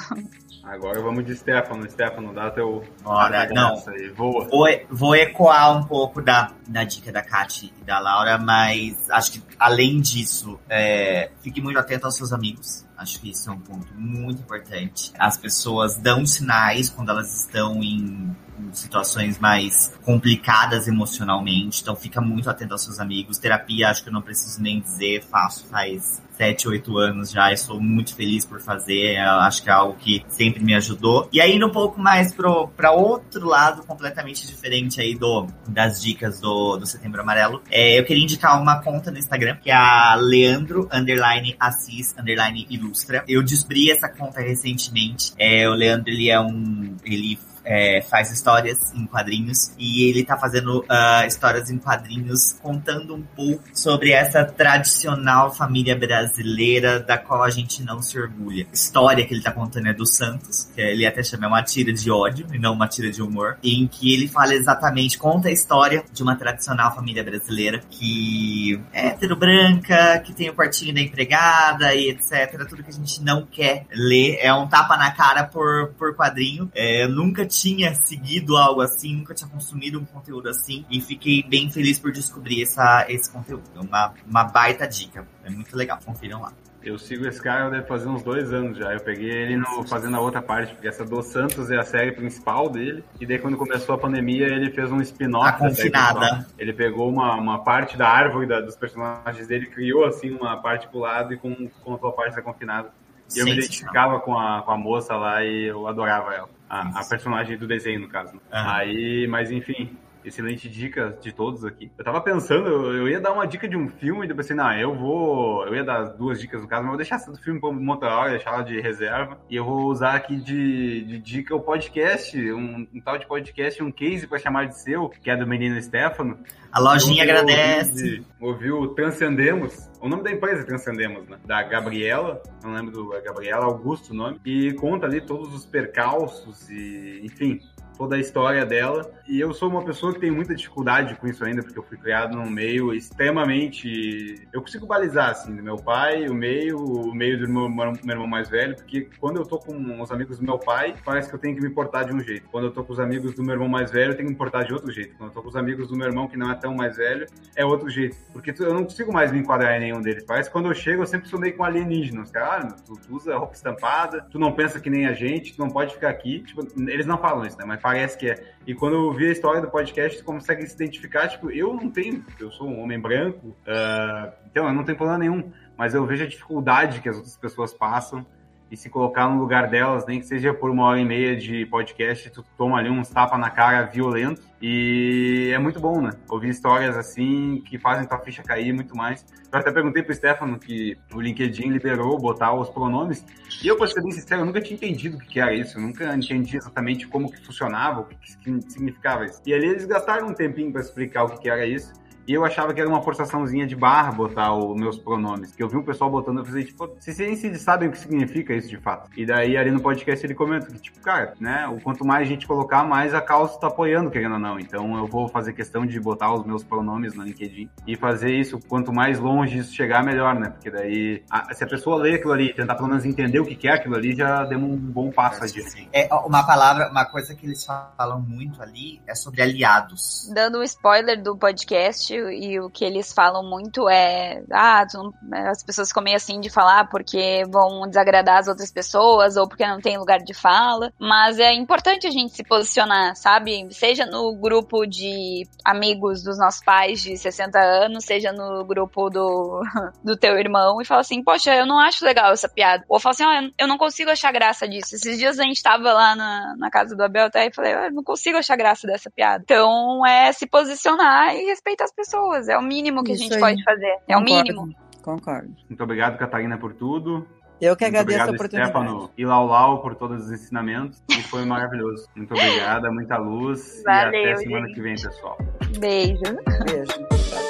Agora vamos de Stefano. Stefano, dá teu. Bora, não. Aí, voa. Vou, vou ecoar um pouco da, da dica da Kati e da Laura, mas acho que além disso, é, fique muito atento aos seus amigos. Acho que isso é um ponto muito importante. As pessoas dão sinais quando elas estão em situações mais complicadas emocionalmente, então fica muito atento aos seus amigos. Terapia, acho que eu não preciso nem dizer, faço faz sete, oito anos já, e sou muito feliz por fazer, eu acho que é algo que sempre me ajudou. E aí, indo um pouco mais pro, pra outro lado, completamente diferente aí do, das dicas do, do Setembro Amarelo, é, eu queria indicar uma conta no Instagram, que é a Leandro, underline Assis, underline Ilustra. Eu descobri essa conta recentemente, é, o Leandro, ele é um, ele é, faz histórias em quadrinhos e ele tá fazendo uh, histórias em quadrinhos contando um pouco sobre essa tradicional família brasileira da qual a gente não se orgulha. A história que ele tá contando é do Santos, que ele até chama uma tira de ódio e não uma tira de humor, em que ele fala exatamente, conta a história de uma tradicional família brasileira que é hétero branca, que tem o quartinho da empregada e etc. Tudo que a gente não quer ler é um tapa na cara por, por quadrinho. É, eu nunca tinha seguido algo assim, nunca tinha consumido um conteúdo assim. E fiquei bem feliz por descobrir essa, esse conteúdo. Uma, uma baita dica. É muito legal. Confiram lá. Eu sigo esse cara deve fazer uns dois anos já. Eu peguei ele no, fazendo a outra parte, porque essa do Santos é a série principal dele. E daí, quando começou a pandemia, ele fez um spin-off. A confinada. Ele pegou uma, uma parte da árvore da, dos personagens dele, criou assim uma parte pro lado e com, contou a parte da confinada. E eu me identificava com a, com a moça lá e eu adorava ela. A, a personagem do desenho, no caso. Uhum. Aí, mas enfim, excelente dica de todos aqui. Eu tava pensando, eu, eu, ia dar uma dica de um filme e depois assim, não, eu vou. Eu ia dar duas dicas no caso, mas eu vou deixar essa do filme pra hora, deixar ela de reserva. E eu vou usar aqui de, de dica o podcast, um, um, tal de podcast, um case pra chamar de seu, que é do menino Stefano. A lojinha agradece. Ouviu Transcendemos. O nome da empresa é Transcendemos, né? Da Gabriela, não lembro do é Gabriela, Augusto o nome. E conta ali todos os percalços e, enfim, toda a história dela. E eu sou uma pessoa que tem muita dificuldade com isso ainda, porque eu fui criado num meio extremamente. Eu consigo balizar, assim, do meu pai, o meio, o meio do meu, meu irmão mais velho, porque quando eu tô com os amigos do meu pai, parece que eu tenho que me portar de um jeito. Quando eu tô com os amigos do meu irmão mais velho, eu tenho que me portar de outro jeito. Quando eu tô com os amigos do meu irmão, que não é tão mais velho, é outro jeito. Porque eu não consigo mais me enquadrar em nenhum deles. Parece que quando eu chego, eu sempre sou meio com alienígenas. Cara, ah, tu, usa roupa estampada, tu não pensa que nem a gente, tu não pode ficar aqui. Tipo, eles não falam isso, né? Mas parece que é. E quando eu vi a história do podcast, você consegue se identificar, tipo, eu não tenho, eu sou um homem branco, uh, então eu não tenho problema nenhum, mas eu vejo a dificuldade que as outras pessoas passam e se colocar no lugar delas, nem que seja por uma hora e meia de podcast, tu toma ali uns tapas na cara violento. E é muito bom, né? Ouvir histórias assim que fazem tua ficha cair muito mais. Eu até perguntei pro Stefano que o LinkedIn liberou botar os pronomes. E eu, pra ser bem sincero, eu nunca tinha entendido o que era isso. Eu nunca entendi exatamente como que funcionava, o que, que significava isso. E ali eles gastaram um tempinho para explicar o que era isso. E eu achava que era uma forçaçãozinha de barra botar os meus pronomes. Que eu vi um pessoal botando, eu falei, tipo, vocês nem se sabem o que significa isso de fato. E daí ali no podcast ele comenta que, tipo, cara, né, o quanto mais gente colocar, mais a causa tá apoiando, querendo ou não. Então eu vou fazer questão de botar os meus pronomes no LinkedIn e fazer isso, quanto mais longe isso chegar, melhor, né? Porque daí, a, se a pessoa ler aquilo ali, tentar pelo menos entender o que é aquilo ali, já deu um bom passo adiante. É, uma palavra, uma coisa que eles falam muito ali é sobre aliados. Dando um spoiler do podcast e o que eles falam muito é, ah, né, as pessoas ficam meio assim de falar porque vão desagradar as outras pessoas ou porque não tem lugar de fala, mas é importante a gente se posicionar, sabe? Seja no grupo de amigos dos nossos pais de 60 anos, seja no grupo do, do teu irmão e fala assim, poxa, eu não acho legal essa piada. Ou fala assim, ah, eu não consigo achar graça disso. Esses dias a gente tava lá na, na casa do Abel até e falei, ah, eu não consigo achar graça dessa piada. Então é se posicionar e respeitar as pessoas. É o mínimo que Isso a gente aí. pode fazer. É o mínimo. Concordo. Muito obrigado, Catarina, por tudo. Eu que agradeço obrigado, a oportunidade. Stefano e Laulau por todos os ensinamentos. E foi maravilhoso. Muito obrigada, muita luz. Valeu, e até semana gente. que vem, pessoal. Beijo. Beijo.